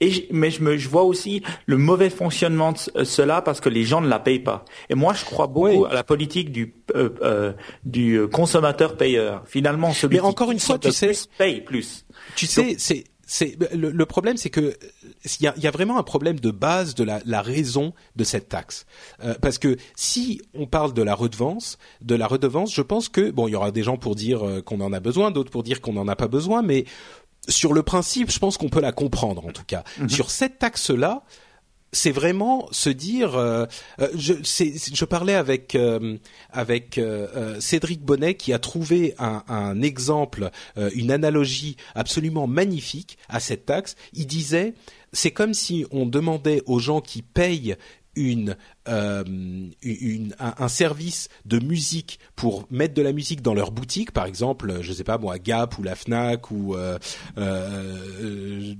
Et mais je, me, je vois aussi le mauvais fonctionnement de cela parce que les gens ne la payent pas. Et moi, je crois beaucoup à la politique du euh, euh, du consommateur payeur. Finalement, celui mais encore une fois, tu sais, paye plus. Tu sais, c'est c'est le, problème, c'est que il y a, y a, vraiment un problème de base de la, la raison de cette taxe, euh, parce que si on parle de la redevance, de la redevance, je pense que bon, il y aura des gens pour dire euh, qu'on en a besoin, d'autres pour dire qu'on n'en a pas besoin, mais sur le principe, je pense qu'on peut la comprendre en tout cas. Mhm. Sur cette taxe-là, c'est vraiment se dire. Euh, euh, je, je, parlais avec euh, avec Cédric Bonnet qui a trouvé un, un exemple, une analogie absolument magnifique à cette taxe. Il disait, c'est comme si on demandait aux gens qui payent une, euh, une un, un, service de musique pour mettre de la musique dans leur boutique, par exemple, je sais pas moi, Gap ou la Fnac ou euh, euh,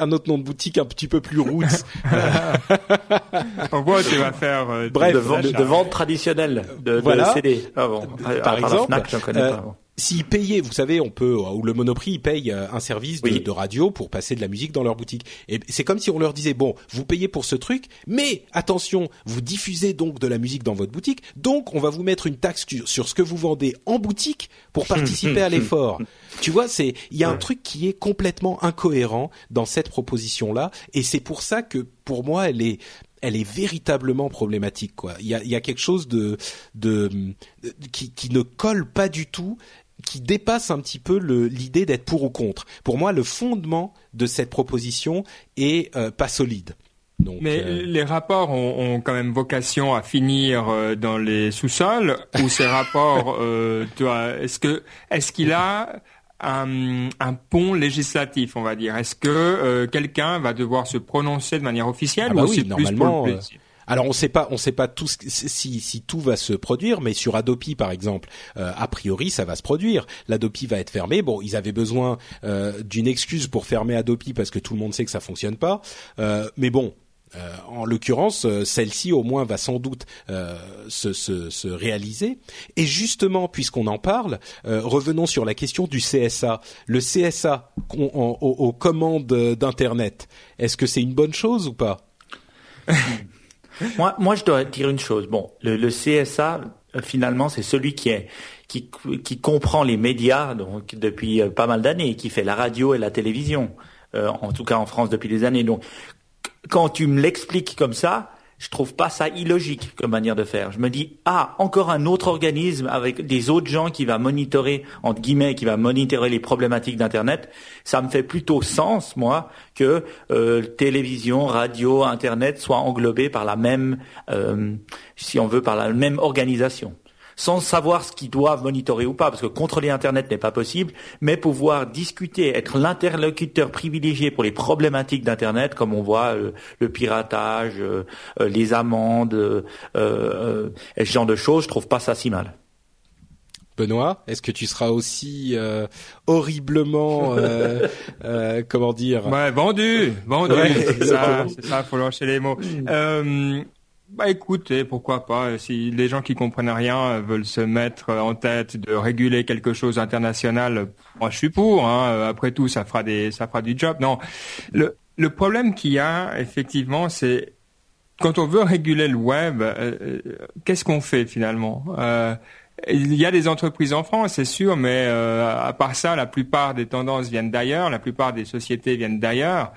un autre nom de boutique un petit peu plus roots. On voit tu vas faire euh, bref de, vente traditionnelle de, voilà. CD. Ah bon. Par exemple, Fnac, connais pas s'ils payaient, vous savez, on peut ou le Monoprix paye euh, un service de, radio pour passer de la musique dans leur boutique. Et c'est comme si on leur disait bon, vous payez pour ce truc, mais attention, vous diffusez donc de la musique dans votre boutique, donc on va vous mettre une taxe sur ce que vous vendez en boutique pour participer à l'effort. Tu vois, c'est il y a un truc qui est complètement incohérent dans cette proposition là, et c'est pour ça que pour moi elle est elle est véritablement problématique quoi. Il y a, il y a quelque chose de, de, qui, qui ne colle pas du tout qui dépasse un petit peu l'idée d'être pour ou contre. Pour moi, le fondement de cette proposition est euh, pas solide. Donc, Mais euh, les rapports ont, ont, quand même vocation à finir euh, dans les sous-sols ou ces rapports, est-ce que est-ce qu'il a un, un, pont législatif, on va dire? Est-ce que quelqu'un va devoir se prononcer de manière officielle ah bah ou oui, normalement, Alors on sait pas, on sait pas tout si, si tout va se produire, mais sur Adopi par exemple, euh, a priori ça va se produire. L'Adopi va être fermé. Bon, ils avaient besoin euh, d'une excuse pour fermer Adopi parce que tout le monde sait que ça fonctionne pas. Euh, mais bon, en l'occurrence, celle-ci au moins va sans doute se, se, se, réaliser. Et justement, puisqu'on en parle, revenons sur la question du CSA. Le CSA aux commandes d'Internet, est-ce que c'est une bonne chose ou pas? moi, moi, je dois dire une chose. Bon, le, CSA, euh, finalement, c'est celui qui, qui comprend les médias donc depuis euh, pas mal d'années, qui fait la radio et la télévision, euh, en tout cas en France depuis des années. Donc, quand tu me l'expliques comme ça, je trouve pas ça illogique comme manière de faire. Je me dis ah encore un autre organisme avec des autres gens qui va monitorer entre guillemets qui va monitorer les problématiques d'internet. Ça me fait plutôt sens moi que euh, télévision, radio, internet soient englobés par la même euh, si on veut par la même organisation sans savoir ce qu'ils doivent monitorer ou pas, parce que contrôler Internet n'est pas possible, mais pouvoir discuter, être l'interlocuteur privilégié pour les problématiques d'Internet, comme on voit euh, le piratage, euh, euh, les amendes, et ce genre de choses, je trouve pas ça si mal. Benoît, est-ce que tu seras aussi horriblement, comment dire? Ouais, vendu, vendu. c'est ça, c'est ça, faut lâcher les mots. Bah écoutez, pourquoi pas Si les gens qui comprennent rien veulent se mettre en tête de réguler quelque chose international, moi je suis pour. Hein. Après tout, ça fera des, ça fera du job. Non, le le problème qu'il y a effectivement, c'est quand on veut réguler le web, euh, euh, qu'est-ce qu'on fait finalement? Euh, il y a des entreprises en France, c'est sûr, mais à part ça, la plupart des tendances viennent d'ailleurs, la plupart des sociétés viennent d'ailleurs.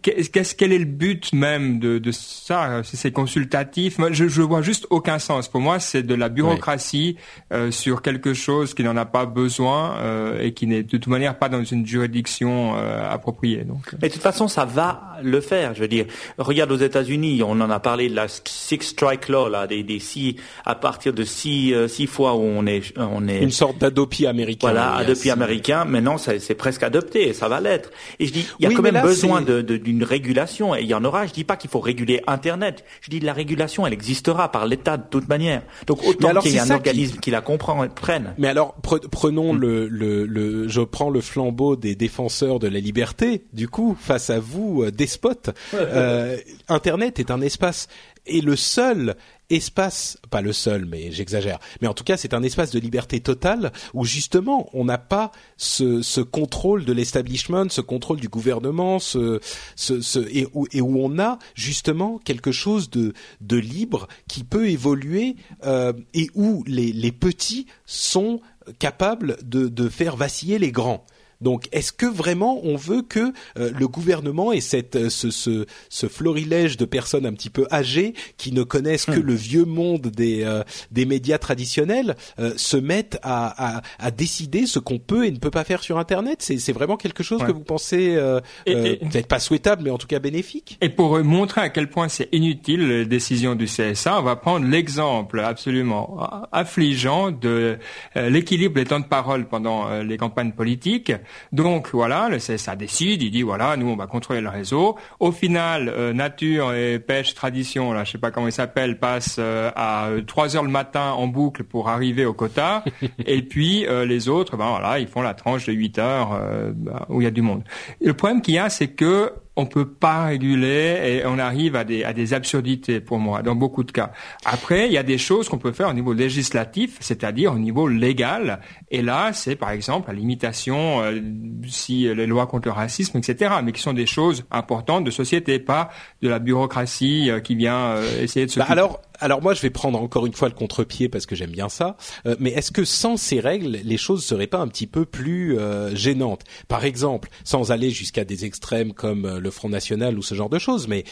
Qu'est-ce quel est le but même de, de ça? C'est consultatif. Moi, je, je vois juste aucun sens. Pour moi, c'est de la bureaucratie euh, sur quelque chose qui n'en a pas besoin euh, et qui n'est de toute manière pas dans une juridiction euh, appropriée. Donc. Mais de toute façon, ça va le faire. Je veux dire, regarde aux États-Unis, on en a parlé de la six strike law, là, des, des six à partir de six six fois où on est on est une sorte d'adopie américain. Voilà, adopie américain. Maintenant, c'est presque adopté, ça va l'être. Et je dis, il y a quand même besoin de, de d'une régulation, et il y en aura. Je dis pas qu'il faut réguler Internet. Je dis la régulation, elle existera par l'État de toute manière. Donc autant qu'il y ait un organisme qui... la comprend, prenne. Mais alors prenons le, le, le, je prends le flambeau des défenseurs de la liberté. Du coup, face à vous, euh, despotes, euh, Internet est un espace et le seul espace, pas le seul, mais j'exagère, mais en tout cas c'est un espace de liberté totale où justement on n'a pas ce, contrôle de l'establishment, ce contrôle du gouvernement, et, où, on a justement quelque chose de, libre qui peut évoluer euh, et où les, petits sont capables de faire vaciller les grands. Donc, est-ce que vraiment on veut que euh, le gouvernement ait cette, euh, ce, ce, ce, florilège de personnes un petit peu âgées qui ne connaissent que hmm. le vieux monde des, euh, des médias traditionnels se mettent à, à, à décider ce qu'on peut et ne peut pas faire sur Internet? C'est vraiment quelque chose que vous pensez peut-être pas souhaitable, mais en tout cas bénéfique? Et pour montrer à quel point c'est inutile les décisions du CSA, on va prendre l'exemple absolument affligeant de l'équilibre des temps de parole pendant les campagnes politiques. Donc voilà, le CSA décide, il dit voilà, nous on va contrôler le réseau. Au final, euh, nature et pêche tradition, là, je sais pas comment il s'appelle, passe euh, à 3 heures le matin en boucle pour arriver au quota. et puis euh, les autres, ben voilà, ils font la tranche de 8 heures bah, où il y a du monde. le problème qu'il y a, c'est que on peut pas réguler et on arrive à des, à des absurdités pour moi dans beaucoup de cas. Après, il y a des choses qu'on peut faire au niveau législatif, c'est-à-dire au niveau légal. Et là, c'est par exemple la limitation euh, si les lois contre le racisme, etc. Mais qui sont des choses importantes de société, pas de la bureaucratie euh, qui vient euh, essayer de se. Bah alors, alors moi, je vais prendre encore une fois le contre-pied parce que j'aime bien ça. Euh, mais est-ce que sans ces règles, les choses seraient pas un petit peu plus euh, gênantes? Par exemple, sans aller jusqu'à des extrêmes comme euh, le Front National ou ce genre de choses, mais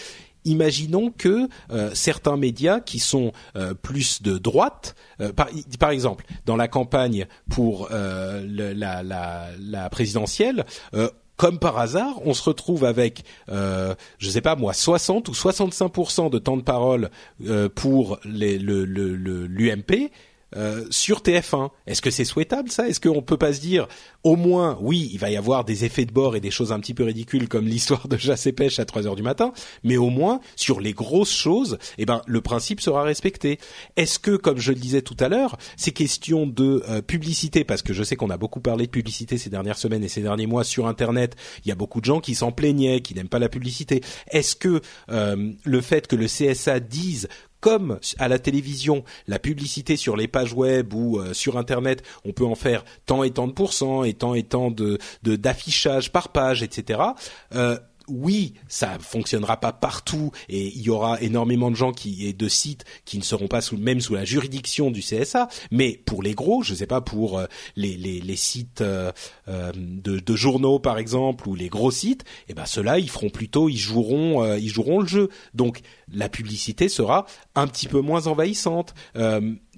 imaginons que certains médias qui sont plus de droite, par, par, exemple, dans la campagne pour la, la, présidentielle, comme par hasard, on se retrouve avec, euh, je sais pas moi, 60 ou 65% de temps de parole euh, pour l'UMP, euh, sur TF1. Est-ce que c'est souhaitable ça? Est-ce qu'on peut pas se dire au moins oui, il va y avoir des effets de bord et des choses un petit peu ridicules comme l'histoire de chasse et pêche à 3 heures du matin, mais au moins sur les grosses choses, eh ben le principe sera respecté. Est-ce que comme je le disais tout à l'heure, ces questions de euh, publicité parce que je sais qu'on a beaucoup parlé de publicité ces dernières semaines et ces derniers mois sur internet, il y a beaucoup de gens qui s'en plaignaient, qui n'aiment pas la publicité. Est-ce que euh, le fait que le CSA dise comme à la télévision, la publicité sur les pages web ou euh, sur Internet, on peut en faire tant et tant de pourcents et tant et tant de d'affichage par page, etc. oui, ça fonctionnera pas partout et il y aura énormément de gens qui et de sites qui ne seront pas sous, même sous la juridiction du CSA. Mais pour les gros, je sais pas pour euh, les, les, sites euh, euh, de, de, journaux par exemple ou les gros sites, eh ben ceux-là ils feront plutôt, ils joueront, ils joueront le jeu. Donc la publicité sera un petit peu moins envahissante.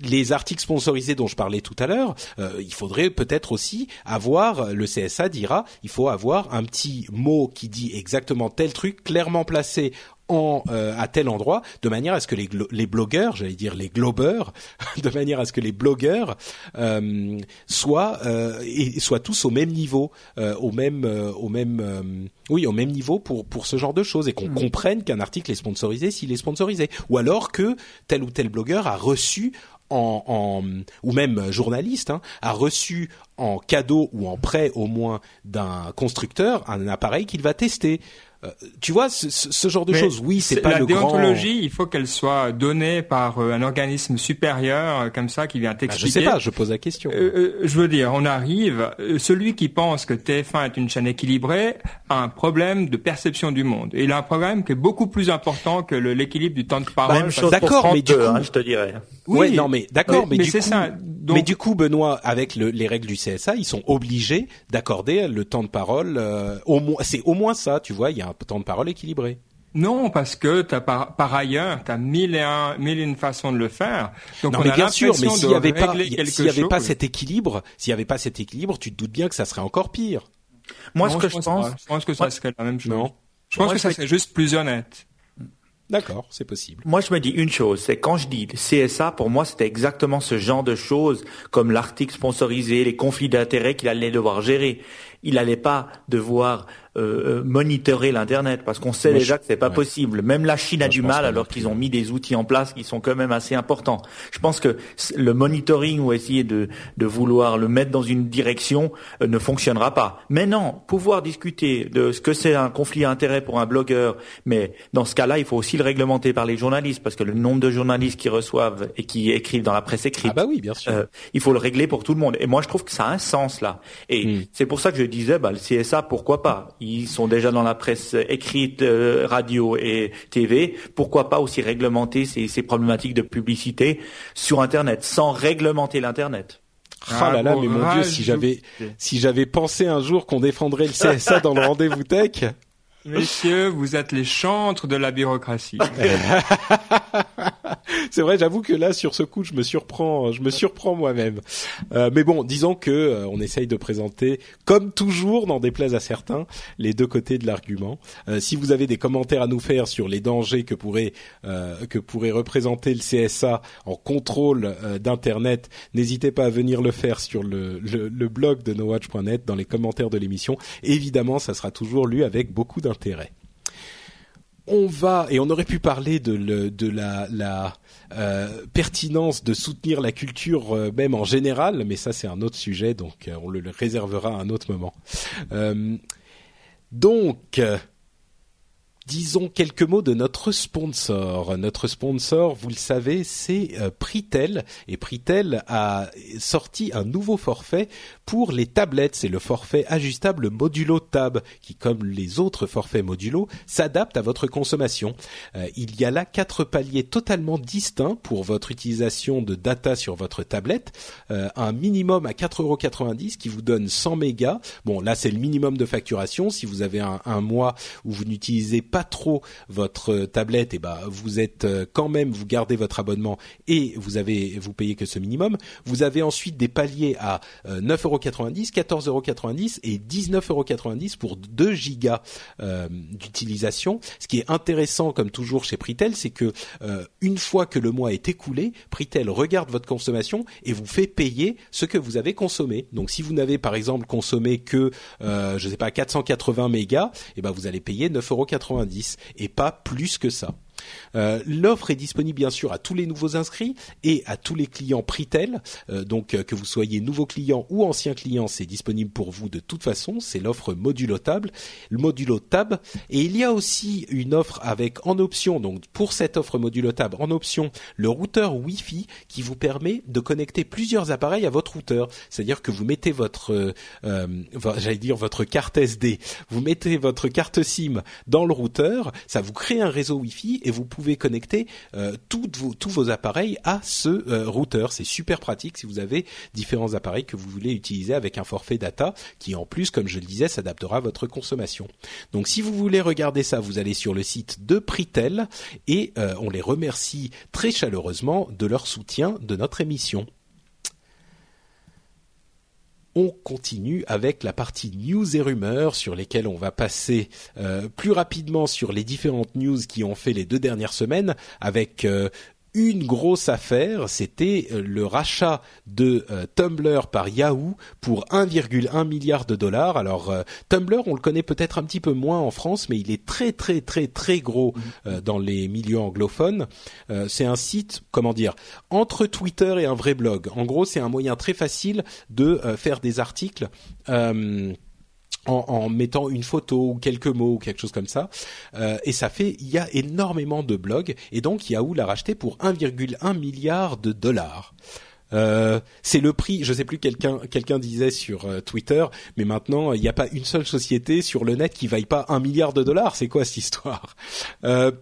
Euh, les articles sponsorisés dont je parlais tout à l'heure, euh, il faudrait peut-être aussi avoir, le CSA dira, il faut avoir un petit mot qui dit exactement tel truc clairement placé euh, à tel endroit, de manière à ce que les, les blogueurs, j'allais dire les globeurs, de manière à ce que les blogueurs euh, soient euh, et soient tous au même niveau, euh, au même au même oui au même niveau pour pour ce genre de choses et qu'on mm. comprenne qu'un article est sponsorisé s'il est sponsorisé, ou alors que tel ou tel blogueur a reçu en, en, ou même journaliste hein, a reçu en cadeau ou en prêt au moins d'un constructeur un appareil qu'il va tester. Euh, tu vois, ce, ce genre de choses, oui, c'est pas le déontologie, il faut qu'elle soit donnée par euh, un organisme supérieur, euh, comme ça, qui vient t'expliquer. Bah, je sais pas, je pose la question. je veux dire, on arrive, celui qui pense que TF1 est une chaîne équilibrée a un problème de perception du monde. Et il a un problème qui est beaucoup plus important que l'équilibre du temps de parole. d'accord, mais du coup, hein, je te dirais. Oui, non, mais d'accord, mais, du coup, ça. mais du coup, Benoît, avec le, les règles du CSA, ils sont obligés d'accorder le temps de parole. au moins, c'est au moins ça, tu vois. Il y a un temps de parole équilibré. Non, parce que as par, par ailleurs, tu as mille et, un, mille et une façons de le faire. Donc on mais bien sûr, mais s'il n'y avait pas, s'il y avait pas cet équilibre, s'il y avait pas cet équilibre, tu te doutes bien que ça serait encore pire. Moi, ce que je, pense, je pense que ça serait la même chose. Non. Je pense que ça serait juste plus honnête. D'accord, c'est possible. Moi, je me dis une chose, c'est quand je dis CSA, pour moi, c'était exactement ce genre de choses, comme l'article sponsorisé, les conflits d'intérêts qu'il allait devoir gérer. Il n'allait pas devoir euh, euh, monitorer l'internet parce qu'on sait déjà que c'est pas possible. Même la Chine a du mal alors qu'ils ont mis des outils en place qui sont quand même assez importants. Je pense que le monitoring ou essayer de, de vouloir le mettre dans une direction euh, ne fonctionnera pas. Maintenant, pouvoir discuter de ce que c'est un conflit d'intérêt pour un blogueur, mais dans ce cas-là, il faut aussi le réglementer par les journalistes parce que le nombre de journalistes qui reçoivent et qui écrivent dans la presse écrite, ah bah oui, bien sûr. Euh, il faut le régler pour tout le monde. Et moi, je trouve que ça a un sens là. Et hmm. c'est pour ça que je disais, bah, le CSA, pourquoi pas? Ils sont déjà dans la presse écrite, euh, radio et TV. Pourquoi pas aussi réglementer ces, ces problématiques de publicité sur Internet, sans réglementer l'Internet? Ah, là là, mais mon Dieu, si j'avais si j'avais pensé un jour qu'on défendrait le CSA dans le rendez-vous tech. Messieurs, vous êtes les chantres de la bureaucratie. c'est vrai, j'avoue que là, sur ce coup, je me surprends, je me surprends moi-même. Euh, mais bon, disons que euh, on essaye de présenter, comme toujours, n'en déplaise à certains, les deux côtés de l'argument. Euh, si vous avez des commentaires à nous faire sur les dangers que pourrait que pourrait représenter le CSA en contrôle d'internet, n'hésitez pas à venir le faire sur le, le, le blog de nowatch.net dans les commentaires de l'émission. Évidemment, ça sera toujours lu avec beaucoup d'intérêt on va et on aurait pu parler de, la, euh, pertinence de soutenir la culture euh, même en général, mais ça c'est un autre sujet, donc euh, on le, réservera à un autre moment. donc disons quelques mots de notre sponsor. Notre sponsor, vous le savez, c'est euh, Pritel. Et Pritel a sorti un nouveau forfait pour les tablettes. C'est le forfait ajustable modulo tab, qui, comme les autres forfaits modulo, s'adapte à votre consommation. Euh, il y a là quatre paliers totalement distincts pour votre utilisation de data sur votre tablette. Euh, un minimum à 4,90€ qui vous donne 100 mégas. Bon, là, c'est le minimum de facturation. Si vous avez un, un mois où vous n'utilisez pas trop votre tablette, et ben vous êtes quand même vous gardez votre abonnement et vous avez vous payez que ce minimum. Vous avez ensuite des paliers à 9,90€, 14,90€ et 19,90€ pour 2 gigas d'utilisation. Ce qui est intéressant, comme toujours chez Pritel, c'est que une fois que le mois est écoulé, Pritel regarde votre consommation et vous fait payer ce que vous avez consommé. Donc si vous n'avez par exemple consommé que euh, je sais pas 480 mégas, eh ben vous allez payer 9,90 et pas plus que ça. Euh, l'offre est disponible bien sûr à tous les nouveaux inscrits et à tous les clients Pritel. Euh, donc euh, que vous soyez nouveau client ou ancien client, c'est disponible pour vous de toute façon. C'est l'offre modulo tab, le modulo tab. Et il y a aussi une offre avec en option, donc pour cette offre modulo tab, en option le routeur Wi-Fi qui vous permet de connecter plusieurs appareils à votre routeur. C'est-à-dire que vous mettez votre, j'allais dire votre carte SD, vous mettez votre carte SIM dans le routeur, ça vous crée un réseau Wi-Fi et vous pouvez connecter euh, tous vos appareils à ce euh, routeur. C'est super pratique si vous avez différents appareils que vous voulez utiliser avec un forfait data qui en plus, comme je le disais, s'adaptera à votre consommation. Donc si vous voulez regarder ça, vous allez sur le site de Pritel et euh, on les remercie très chaleureusement de leur soutien de notre émission on continue avec la partie news et rumeurs sur lesquelles on va passer euh, plus rapidement sur les différentes news qui ont fait les deux dernières semaines avec euh, une grosse affaire, c'était euh, le rachat de euh, Tumblr par Yahoo pour 1,1 milliard de dollars. Alors euh, Tumblr, on le connaît peut-être un petit peu moins en France, mais il est très très très très gros mhm. dans les milieux anglophones. c'est un site, comment dire, entre Twitter et un vrai blog. En gros, c'est un moyen très facile de faire des articles en, en, mettant une photo ou quelques mots ou quelque chose comme ça. Euh, et ça fait, il y a énormément de blogs. Et donc Yahoo l'a racheté pour 1,1 milliard de dollars. Euh, c'est le prix. Je sais plus quelqu'un quelqu'un disait sur euh, Twitter, mais maintenant il n'y a pas une seule société sur le net qui vaille pas un milliard de dollars. C'est quoi cette histoire? Euh,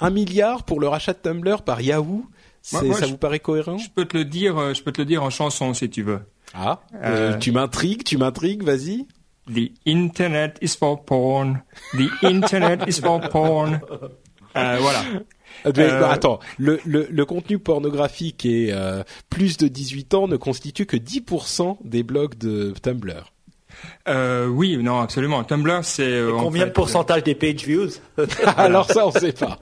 Un milliard pour le rachat de Tumblr par Yahoo. ça vous paraît cohérent? Je peux te le dire. Euh, je peux te le dire en chanson si tu veux. Ah, tu m'intrigues, tu m'intrigues. Vas-y. The Internet is for porn. The Internet is for porn. Euh, voilà. Euh, euh, attends, le, le, le, contenu pornographique et euh, plus de 18 ans ne constitue que 10% des blogs de Tumblr. Euh, oui, non, absolument. Tumblr, c'est combien de pourcentage des page views Alors ça, on sait pas.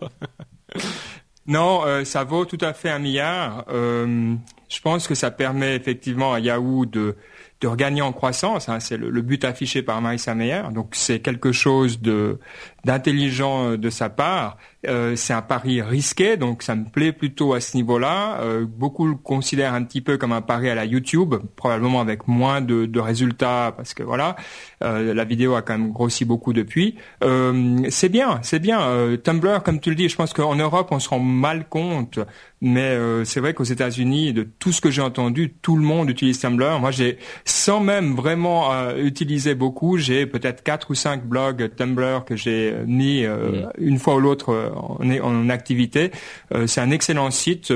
non, ça vaut tout à fait un milliard. je pense que ça permet effectivement à Yahoo de de regagner en croissance. Hein, c'est le, le, but affiché par Marissa Meyer. Donc c'est quelque chose de d'intelligent euh, de sa part. Euh, c'est un pari risqué, donc ça me plaît plutôt à ce niveau-là. Euh, beaucoup le considèrent un petit peu comme un pari à la YouTube, probablement avec moins de, de résultats parce que voilà, euh, la vidéo a quand même grossi beaucoup depuis. Euh, c'est bien, c'est bien. Euh, Tumblr, comme tu le dis, je pense qu'en Europe on se rend mal compte, mais c'est vrai qu'aux États-Unis, de tout ce que j'ai entendu, tout le monde utilise Tumblr. Moi, j'ai sans même vraiment utiliser beaucoup, j'ai peut-être quatre ou cinq blogs Tumblr que j'ai mis euh, une fois ou l'autre euh, en, en, activité. Euh, c'est un excellent site.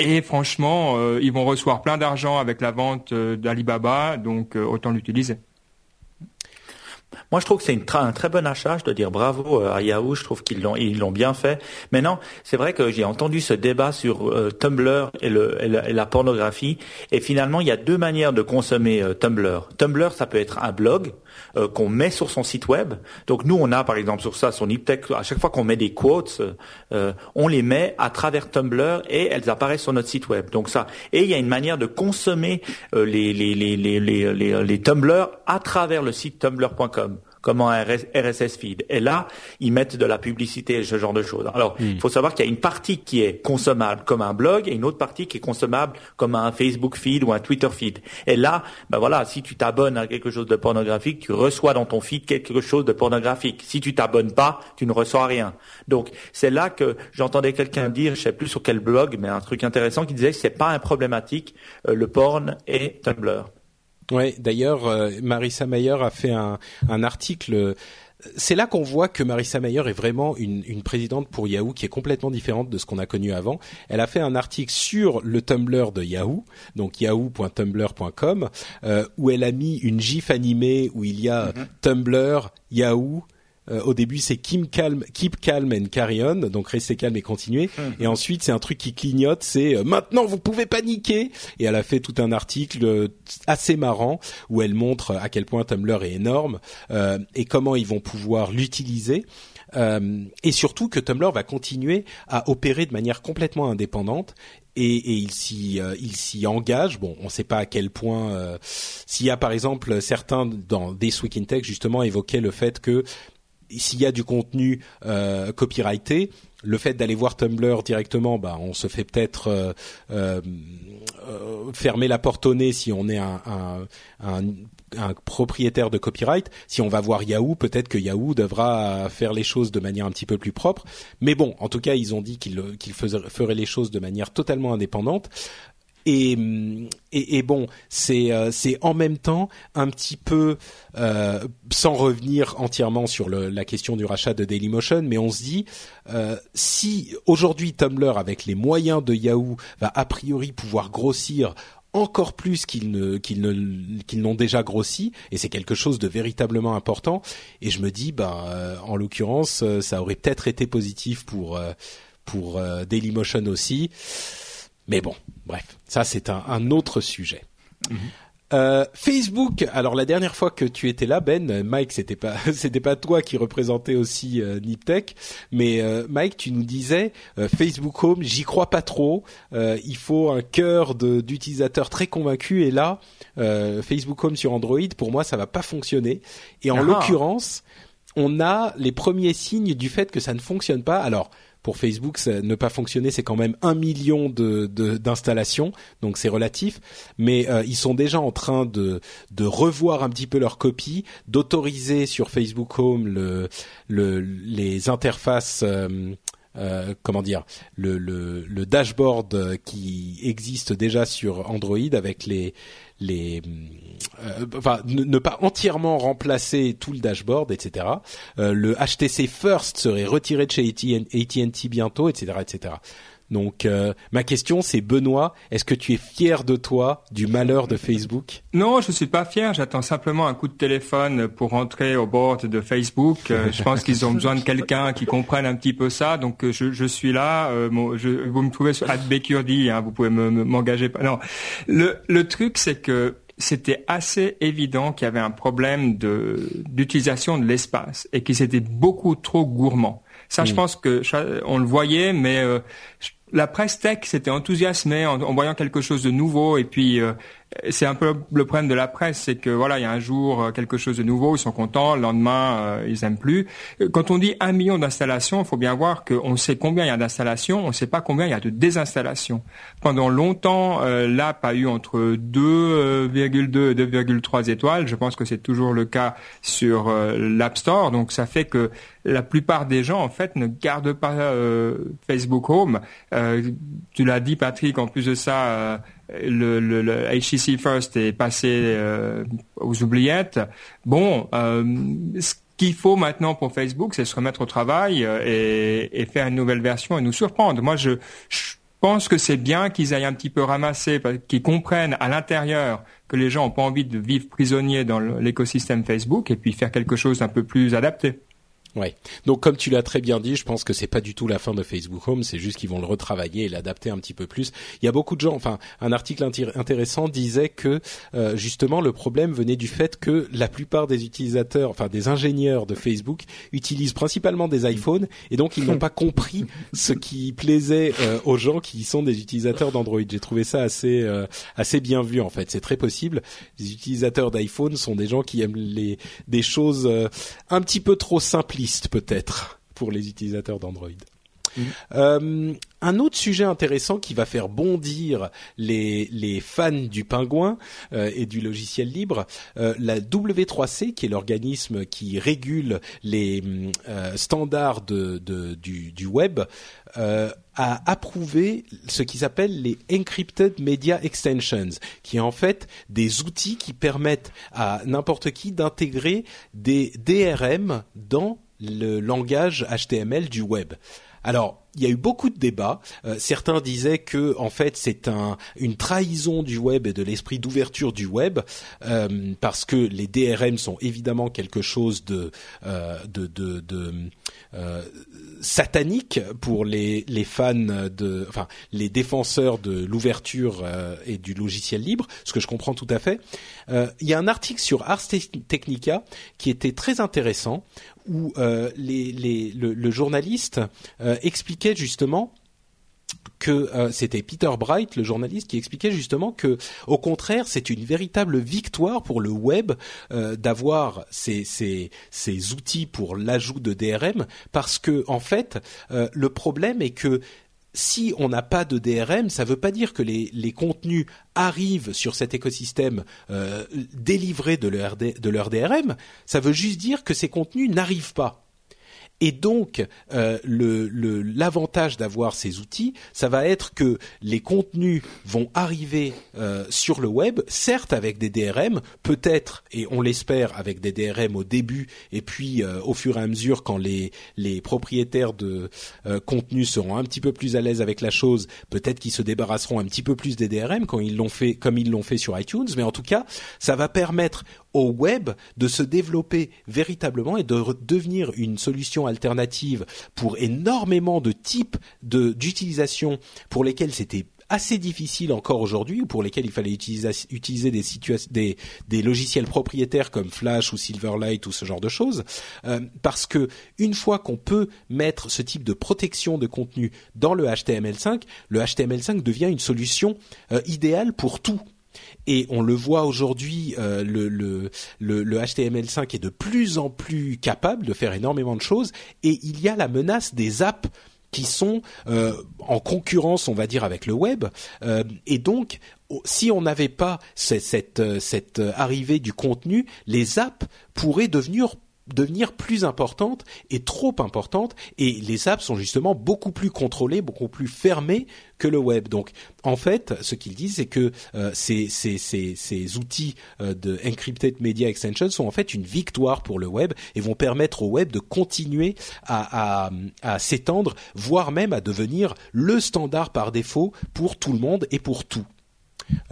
Et franchement, ils vont recevoir plein d'argent avec la vente d'Alibaba, donc autant l'utiliser. Moi, je trouve que c'est un très bon achat. Je dois dire bravo à Yahoo. Je trouve qu'ils l'ont ils l'ont bien fait. Maintenant, c'est vrai que j'ai entendu ce débat sur Tumblr et, le, et, la, pornographie. Et finalement, il y a deux manières de consommer Tumblr. Tumblr, ça peut être un blog euh, qu'on met sur son site web. Donc nous, on a par exemple sur ça, son Iptech, à chaque fois qu'on met des quotes, euh, on les met à travers Tumblr et elles apparaissent sur notre site web. Donc ça, et il y a une manière de consommer euh, les, les, les, les, les Tumblr à travers le site tumblr.com comme un RSS feed. Et là, ils mettent de la publicité et ce genre de choses. Alors, hmm. il faut savoir qu'il y a une partie qui est consommable comme un blog et une autre partie qui est consommable comme un Facebook feed ou un Twitter feed. Et là, ben voilà, si tu t'abonnes à quelque chose de pornographique, tu reçois dans ton feed quelque chose de pornographique. Si tu t'abonnes pas, tu ne reçois rien. Donc, c'est là que j'entendais quelqu'un dire, je sais plus sur quel blog, mais un truc intéressant qui disait que c'est pas un problématique, euh, le porn et Tumblr. Ouais, d'ailleurs, euh, Marissa Mayer a fait un, un article. C'est là qu'on voit que Marissa Mayer est vraiment une, une, présidente pour Yahoo qui est complètement différente de ce qu'on a connu avant. Elle a fait un article sur le Tumblr de Yahoo, donc yahoo.tumblr.com, euh, où elle a mis une gif animée où il y a mhm. Tumblr, Yahoo, Euh, au début, c'est keep calm, keep calm and carry on, donc restez calme et continuez. Mhm. Et ensuite, c'est un truc qui clignote, c'est euh, maintenant vous pouvez paniquer. Et elle a fait tout un article euh, assez marrant où elle montre à quel point Tumblr est énorme et comment ils vont pouvoir l'utiliser. et surtout que Tumblr va continuer à opérer de manière complètement indépendante et, et il s'y euh, il s'y engage. Bon, on ne sait pas à quel point. Euh, s'il y a par exemple certains dans des Week in Tech justement évoquaient le fait que s'il y a du contenu euh, copyrighté, le fait d'aller voir Tumblr directement, bah, on se fait peut-être euh, euh, fermer la porte au nez si on est un, un, un un propriétaire de copyright. Si on va voir Yahoo, peut-être que Yahoo devra faire les choses de manière un petit peu plus propre. Mais bon, en tout cas, ils ont dit qu'ils feraient les choses de manière totalement indépendante. Et, et, bon, c'est euh, c'est en même temps un petit peu euh, sans revenir entièrement sur le, la question du rachat de Dailymotion, mais on se dit euh, si aujourd'hui Tumblr avec les moyens de Yahoo va a priori pouvoir grossir encore plus qu'ils ne qu'ils ne qu'ils n'ont déjà grossi et c'est quelque chose de véritablement important et je me dis bah euh, en l'occurrence euh, ça aurait peut-être été positif pour euh, pour Dailymotion aussi mais bon bref ça c'est un, un autre sujet mhm. Euh, Facebook. Alors la dernière fois que tu étais là, Ben, Mike, c'était pas c'était pas toi qui représentait aussi euh, Niptech, mais euh, Mike, tu nous disais euh, Facebook Home, j'y crois pas trop. il faut un cœur d'utilisateurs très convaincus et là, Facebook Home sur Android, pour moi, ça va pas fonctionner. Et en ah. l'occurrence, on a les premiers signes du fait que ça ne fonctionne pas. Alors pour Facebook, ne pas fonctionner, c'est quand même un million de d'installations, donc c'est relatif. Mais euh, ils sont déjà en train de de revoir un petit peu leur copie, d'autoriser sur Facebook Home le, le les interfaces. Euh, euh, comment dire le, le, dashboard qui existe déjà sur Android avec les les euh, enfin ne, pas entièrement remplacer tout le dashboard, etc. Euh, le HTC First serait retiré de chez AT&T bientôt, etc., etc. Donc euh, ma question c'est Benoît, est-ce que tu es fier de toi du malheur de Facebook? Non, je suis pas fier. J'attends simplement un coup de téléphone pour rentrer au board de Facebook. Euh, je pense qu'ils ont besoin de quelqu'un qui comprenne un petit peu ça. Donc euh, je, je suis là. je, vous me trouvez sur Adbecurdy. Hein, vous pouvez m'engager. Non, le, le truc c'est que c'était assez évident qu'il y avait un problème de d'utilisation de l'espace et qu'ils étaient beaucoup trop gourmands. Ça, je mm. pense que on le voyait, mais la presse tech s'était enthousiasmée en, voyant quelque chose de nouveau et puis euh, c'est un peu le problème de la presse, c'est que voilà, il y a un jour euh, quelque chose de nouveau, ils sont contents, le lendemain euh, ils aiment plus. Quand on dit un million d'installations, il faut bien voir qu'on sait combien il y a d'installations, on ne sait pas combien il y a de désinstallations. Pendant longtemps, l'app a eu entre 2,2 et 2,3 étoiles. Je pense que c'est toujours le cas sur l'App Store, donc ça fait que la plupart des gens en fait ne gardent pas Facebook Home. tu l'as dit Patrick, en plus de ça le, le, le, HTC First est passé euh, aux oubliettes. Bon, euh, ce qu'il faut maintenant pour Facebook, c'est se remettre au travail euh, et, et, faire une nouvelle version et nous surprendre. Moi, je, je pense que c'est bien qu'ils aillent un petit peu ramasser, qu'ils comprennent à l'intérieur que les gens n'ont pas envie de vivre prisonniers dans l'écosystème Facebook et puis faire quelque chose d'un peu plus adapté. Ouais. Donc comme tu l'as très bien dit, je pense que c'est pas du tout la fin de Facebook Home, c'est juste qu'ils vont le retravailler et l'adapter un petit peu plus. Il y a beaucoup de gens, enfin un article intéressant disait que euh, justement le problème venait du fait que la plupart des utilisateurs, enfin des ingénieurs de Facebook utilisent principalement des iPhones et donc ils n'ont pas compris ce qui plaisait euh, aux gens qui sont des utilisateurs d'Android. J'ai trouvé ça assez euh, assez bien vu en fait. C'est très possible. Les utilisateurs d'iPhone sont des gens qui aiment les des choses un petit peu trop simplistes peut-être pour les utilisateurs d'Android. Mm. Euh, un autre sujet intéressant qui va faire bondir les, les fans du pingouin euh, et du logiciel libre, euh, la W3C, qui est l'organisme qui régule les standards de, du, du, web, a approuvé ce qui s'appelle les Encrypted Media Extensions, qui est en fait des outils qui permettent à n'importe qui d'intégrer des DRM dans le langage HTML du web. Alors, il y a eu beaucoup de débats. Euh, certains disaient que en fait c'est un, une trahison du web et de l'esprit d'ouverture du web euh, parce que les DRM sont évidemment quelque chose de euh, de, de, de satanique pour les, les fans de, enfin les défenseurs de l'ouverture et du logiciel libre, ce que je comprends tout à fait. il y a un article sur Ars Technica qui était très intéressant où euh, le, journaliste euh, expliquait justement que euh, c'était Peter Bright, le journaliste, qui expliquait justement que, au contraire, c'est une véritable victoire pour le web d'avoir ces, ces, outils pour l'ajout de DRM, parce que en fait, le problème est que si on n'a pas de DRM, ça ne veut pas dire que les, contenus arrivent sur cet écosystème euh, délivré de leur, de leur DRM, ça veut juste dire que ces contenus n'arrivent pas. Et donc, euh, l'avantage d'avoir ces outils, ça va être que les contenus vont arriver euh, sur le web, certes avec des DRM, peut-être, et on l'espère, avec des DRM au début, et puis euh, au fur et à mesure, quand les, les propriétaires de contenus seront un petit peu plus à l'aise avec la chose, peut-être qu'ils se débarrasseront un petit peu plus des DRM quand ils l'ont fait, comme ils l'ont fait sur iTunes. Mais en tout cas, ça va permettre au web de se développer véritablement et de devenir une solution alternative pour énormément de types de d'utilisation pour lesquels c'était assez difficile encore aujourd'hui ou pour lesquels il fallait utiliser, utiliser des, des, des, logiciels propriétaires comme Flash ou Silverlight ou ce genre de choses, euh, parce que une fois qu'on peut mettre ce type de protection de contenu dans le HTML5, le HTML5 devient une solution euh, idéale pour tout et on le voit aujourd'hui, euh, le, le, le, HTML5 est de plus en plus capable de faire énormément de choses, et il y a la menace des apps qui sont euh, en concurrence, on va dire, avec le web. Euh, et donc, si on n'avait pas cette, cette, arrivée du contenu, les apps pourraient devenir devenir plus importante et trop importante et les apps sont justement beaucoup plus contrôlées, beaucoup plus fermées que le web. Donc en fait, ce qu'ils disent c'est que euh, ces, ces, ces, ces, outils euh, de encrypted media extension sont en fait une victoire pour le web et vont permettre au web de continuer à, à, à s'étendre, voire même à devenir le standard par défaut pour tout le monde et pour tout.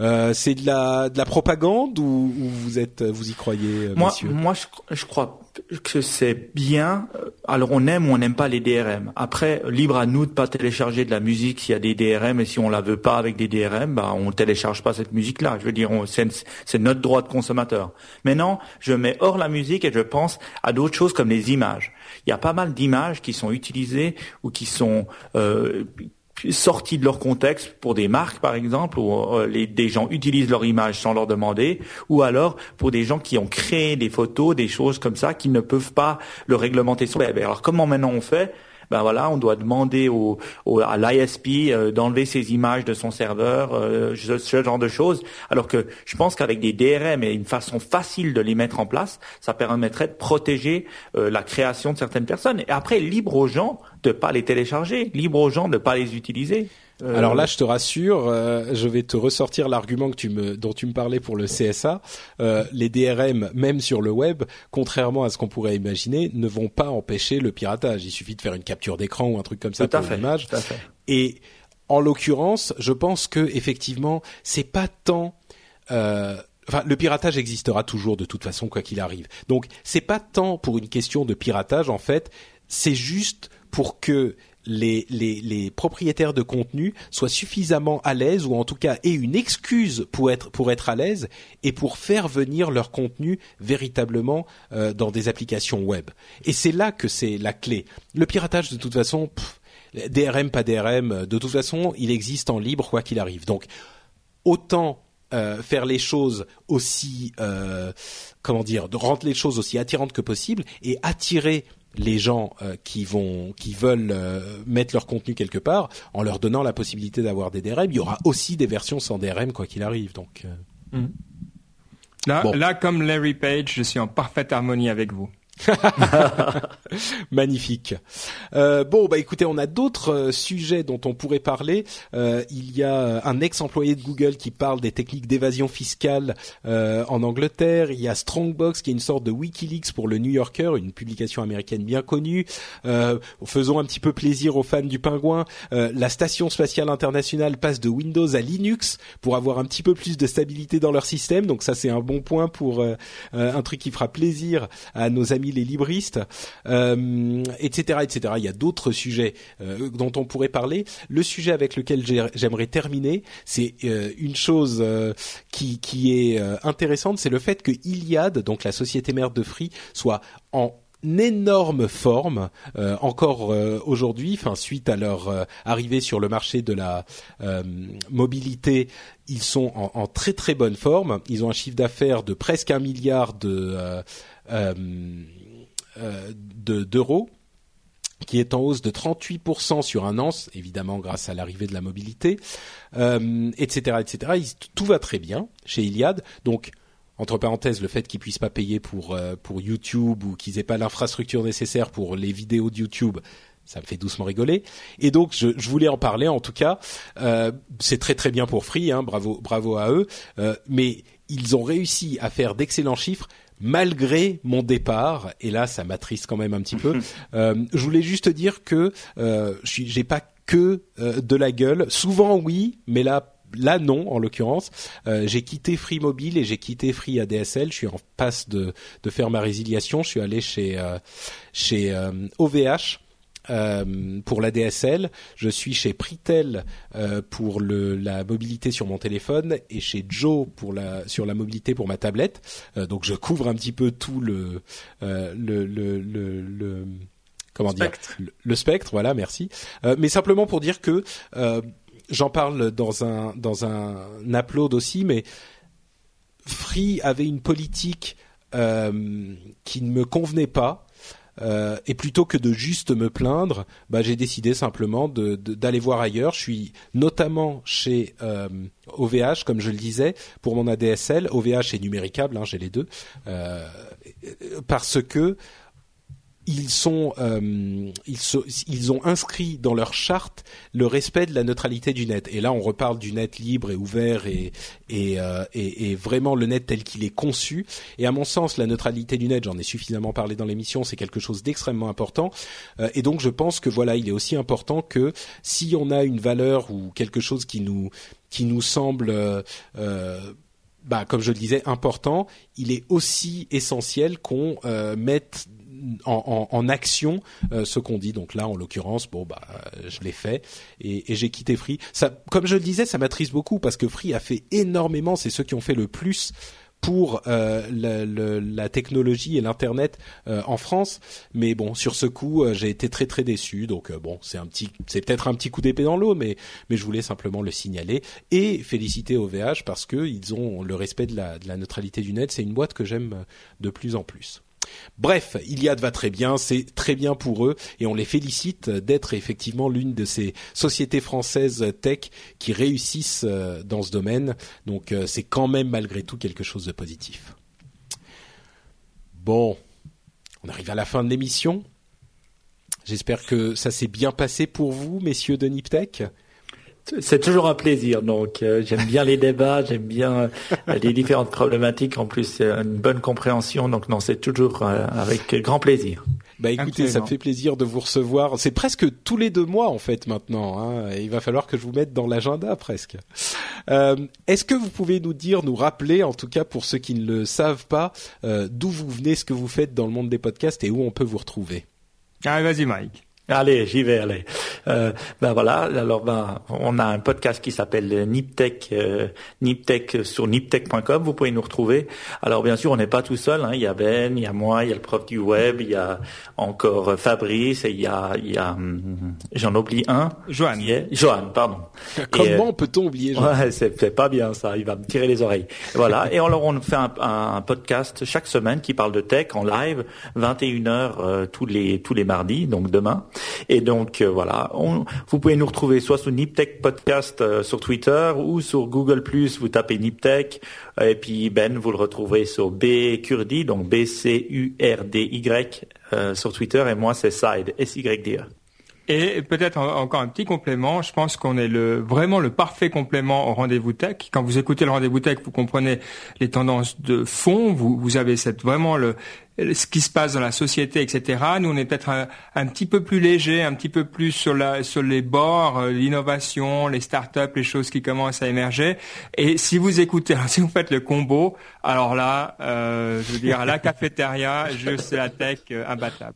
Euh, c'est de la, de la propagande ou, vous êtes, vous y croyez, euh, moi, Moi, je, je crois que c'est bien. Euh, alors, on aime ou on n'aime pas les DRM. Après, libre à nous de pas télécharger de la musique s'il y a des DRM et si on la veut pas avec des DRM, bah, on télécharge pas cette musique-là. Je veux dire, c'est notre droit de consommateur. Maintenant, je mets hors la musique et je pense à d'autres choses comme les images. Il y a pas mal d'images qui sont utilisées ou qui sont euh, sortis de leur contexte pour des marques par exemple où euh, les, des gens utilisent leur image sans leur demander ou alors pour des gens qui ont créé des photos des choses comme ça qui ne peuvent pas le réglementer sur web alors comment maintenant on fait? Ben voilà, on doit demander au, à l'ISP euh, d'enlever ces images de son serveur, euh, ce, genre de choses. Alors que je pense qu'avec des DRM et une façon facile de les mettre en place, ça permettrait de protéger euh, la création de certaines personnes. Et après, libre aux gens de pas les télécharger, libre aux gens de pas les utiliser. Euh, Alors là, je te rassure, euh, je vais te ressortir l'argument que tu me, dont tu me parlais pour le CSA. Euh, les DRM, même sur le web, contrairement à ce qu'on pourrait imaginer, ne vont pas empêcher le piratage. Il suffit de faire une capture d'écran ou un truc comme ça pour l'image. Et en l'occurrence, je pense que effectivement, c'est pas tant Enfin, le piratage existera toujours de toute façon, quoi qu'il arrive. Donc, c'est pas tant pour une question de piratage, en fait, c'est juste pour que les, les, propriétaires de contenu soient suffisamment à l'aise ou en tout cas aient une excuse pour être pour être à l'aise et pour faire venir leur contenu véritablement euh, dans des applications web. Et c'est là que c'est la clé. Le piratage de toute façon, DRM pas DRM, de toute façon, il existe en libre quoi qu'il arrive. Donc autant euh, faire les choses aussi euh, comment dire, rendre les choses aussi attirantes que possible et attirer les gens euh, qui vont qui veulent euh, mettre leur contenu quelque part en leur donnant la possibilité d'avoir des DRM. Il y aura aussi des versions sans DRM quoi qu'il arrive. Donc euh. mm. là, là, comme Larry Page, je suis en parfaite harmonie avec vous. Magnifique. Euh, bon, bah écoutez, on a d'autres euh, sujets dont on pourrait parler. Euh, il y a un ex-employé de Google qui parle des techniques d'évasion fiscale euh, en Angleterre. Il y a Strongbox qui est une sorte de WikiLeaks pour le New Yorker, une publication américaine bien connue. faisons un petit peu plaisir aux fans du pingouin. la station spatiale internationale passe de Windows à Linux pour avoir un petit peu plus de stabilité dans leur système. Donc ça, c'est un bon point pour un truc qui fera plaisir à nos amis les libristes, euh, etc., etc. Il y a d'autres sujets euh, dont on pourrait parler. Le sujet avec lequel j'aimerais terminer, c'est euh, une chose qui, est intéressante, c'est le fait que Iliad, donc la société mère de Free, soit en énorme forme encore aujourd'hui, suite à leur arrivée sur le marché de la mobilité, ils sont en, très très bonne forme. Ils ont un chiffre d'affaires de presque un milliard de euh, d'euros qui est en hausse de 38% sur un an, évidemment grâce à l'arrivée de la mobilité, euh, etc., etc. tout va très bien chez Iliad. Donc, entre parenthèses, le fait qu'ils puissent pas payer pour euh, pour YouTube ou qu'ils aient pas l'infrastructure nécessaire pour les vidéos de YouTube, ça me fait doucement rigoler. Et donc, je, voulais en parler. En tout cas, c'est très très bien pour Free, hein, bravo bravo à eux. Mais ils ont réussi à faire d'excellents chiffres malgré mon départ, et là ça m'attriste quand même un petit peu. Euh, je voulais juste dire que euh, j'ai pas que euh, de la gueule. Souvent oui, mais là là non en l'occurrence. Euh, j'ai quitté Free Mobile et j'ai quitté Free ADSL. Je suis en passe de, de faire ma résiliation. Je suis allé chez chez OVH euh, pour la DSL, je suis chez Pritel euh, pour le, la mobilité sur mon téléphone et chez Joe pour la sur la mobilité pour ma tablette. Euh, donc je couvre un petit peu tout le le, le, le, le comment spectre. dire le, spectre. Voilà, merci. mais simplement pour dire que j'en parle dans un dans un upload aussi, mais Free avait une politique qui ne me convenait pas euh, et plutôt que de juste me plaindre, bah, j'ai décidé simplement d'aller voir ailleurs. Je suis notamment chez OVH, euh, comme je le disais, pour mon ADSL. OVH est numéricable, hein, j'ai les deux, euh, parce que ils sont, euh, ils, ils, ont inscrit dans leur charte le respect de la neutralité du net. Et là, on reparle du net libre et ouvert et, et, euh, et, vraiment le net tel qu'il est conçu. Et à mon sens, la neutralité du net, j'en ai suffisamment parlé dans l'émission, c'est quelque chose d'extrêmement important. Euh, et donc, je pense que voilà, il est aussi important que si on a une valeur ou quelque chose qui nous qui nous semble euh, bah, comme je le disais, important, il est aussi essentiel qu'on euh, mette en, en, action euh, ce qu'on dit. Donc là, en l'occurrence, bon bah, je l'ai fait et, et j'ai quitté Free. Ça, comme je le disais, ça m'attriste beaucoup parce que Free a fait énormément. C'est ceux qui ont fait le plus pour euh, le, la technologie et l'internet euh, en France. Mais bon, sur ce coup, euh, j'ai été très très déçu. Donc euh, bon, c'est un petit, c'est peut-être un petit coup d'épée dans l'eau, mais mais je voulais simplement le signaler et féliciter OVH parce que ils ont le respect de la, de la neutralité du net. C'est une boîte que j'aime de plus en plus. Bref, Iliad va très bien, c'est très bien pour eux et on les félicite d'être effectivement l'une de ces sociétés françaises tech qui réussissent euh, dans ce domaine. Donc euh, c'est quand même malgré tout quelque chose de positif. Bon, on arrive à la fin de l'émission. J'espère que ça s'est bien passé pour vous, messieurs de Niptech. C'est toujours un plaisir. Donc, euh, j'aime bien les débats, j'aime bien euh, les différentes problématiques. En plus, une bonne compréhension. Donc, non, c'est toujours euh, avec grand plaisir. Bah écoutez, ça me fait plaisir de vous recevoir. C'est presque tous les deux mois en fait maintenant. Hein. Il va falloir que je vous mette dans l'agenda presque. Est-ce que vous pouvez nous dire, nous rappeler, en tout cas pour ceux qui ne le savent pas, d'où vous venez, ce que vous faites dans le monde des podcasts et où on peut vous retrouver? Allez, vas-y Mike. Allez, j'y vais, allez. Euh, ben voilà, alors ben on a un podcast qui s'appelle Niptech, euh, Niptech sur niptech.com. Vous pouvez nous retrouver. Alors bien sûr, on n'est pas tout seul. Hein. Il y a Ben, il y a moi, il y a le prof du web, il y a encore Fabrice, et il y a, il y a, hum, j'en oublie un. Johan. Johan, pardon. Comment peut-on oublier Johan Ouais, c'est pas bien ça. Il va me tirer les oreilles. Voilà. et alors on fait un, un, podcast chaque semaine qui parle de tech en live, 21 h euh, tous les tous les mardis, donc demain. Et donc voilà, on, vous pouvez nous retrouver soit sur Niptech Podcast sur Twitter ou sur Google Plus. Vous tapez Niptech et puis Ben, vous le retrouverez sur B Kurdi, donc B C U R D Y sur Twitter et moi c'est Side S Y D E. Et peut-être encore un petit complément. Je pense qu'on est le, vraiment le parfait complément au rendez-vous tech. Quand vous écoutez le rendez-vous tech, vous comprenez les tendances de fond. Vous, vous avez cette, vraiment le, ce qui se passe dans la société, etc. Nous, on est peut-être un, petit peu plus léger, un petit peu plus sur, la, sur les bords, euh, l'innovation, les startups, les choses qui commencent à émerger. Et si vous écoutez, si vous faites le combo, alors là, euh, je veux dire, à la cafétéria, c'est la tech euh, imbattable.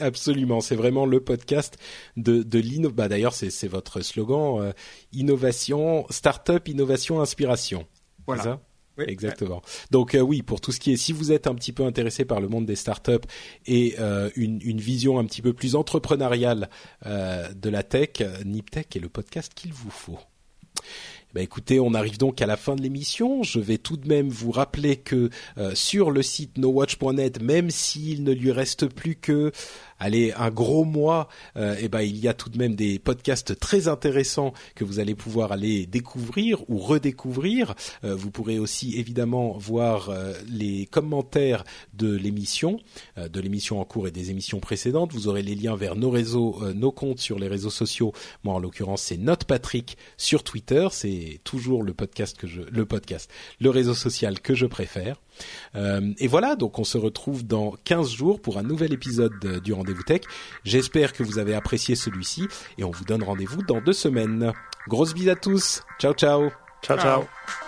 Absolument, c'est vraiment le podcast de, de l'innovation. Bah, d'ailleurs, c'est votre slogan euh, innovation, start-up, innovation, inspiration. Voilà. Exactement. Donc euh, oui, pour tout ce qui est, si vous êtes un petit peu intéressé par le monde des startups et euh, une, une, vision un petit peu plus entrepreneuriale de la tech, NipTech est le podcast qu'il vous faut. Bah écoutez, on arrive donc à la fin de l'émission. Je vais tout de même vous rappeler que euh, sur le site nowatch.net, même s'il ne lui reste plus que allez, un gros mois, euh, eh ben, il y a tout de même des podcasts très intéressants que vous allez pouvoir aller découvrir ou redécouvrir. Euh, vous pourrez aussi évidemment voir euh, les commentaires de l'émission, euh, de l'émission en cours et des émissions précédentes. Vous aurez les liens vers nos réseaux, nos comptes sur les réseaux sociaux. Moi, en l'occurrence, c'est Note Patrick sur Twitter. C'est toujours le podcast que je, le podcast, le réseau social que je préfère. Euh, et voilà, donc on se retrouve dans 15 jours pour un nouvel épisode du Rendez-vous Tech. J'espère que vous avez apprécié celui-ci et on vous donne rendez-vous dans deux semaines. Grosse bise à tous. Ciao ciao. Ciao ciao.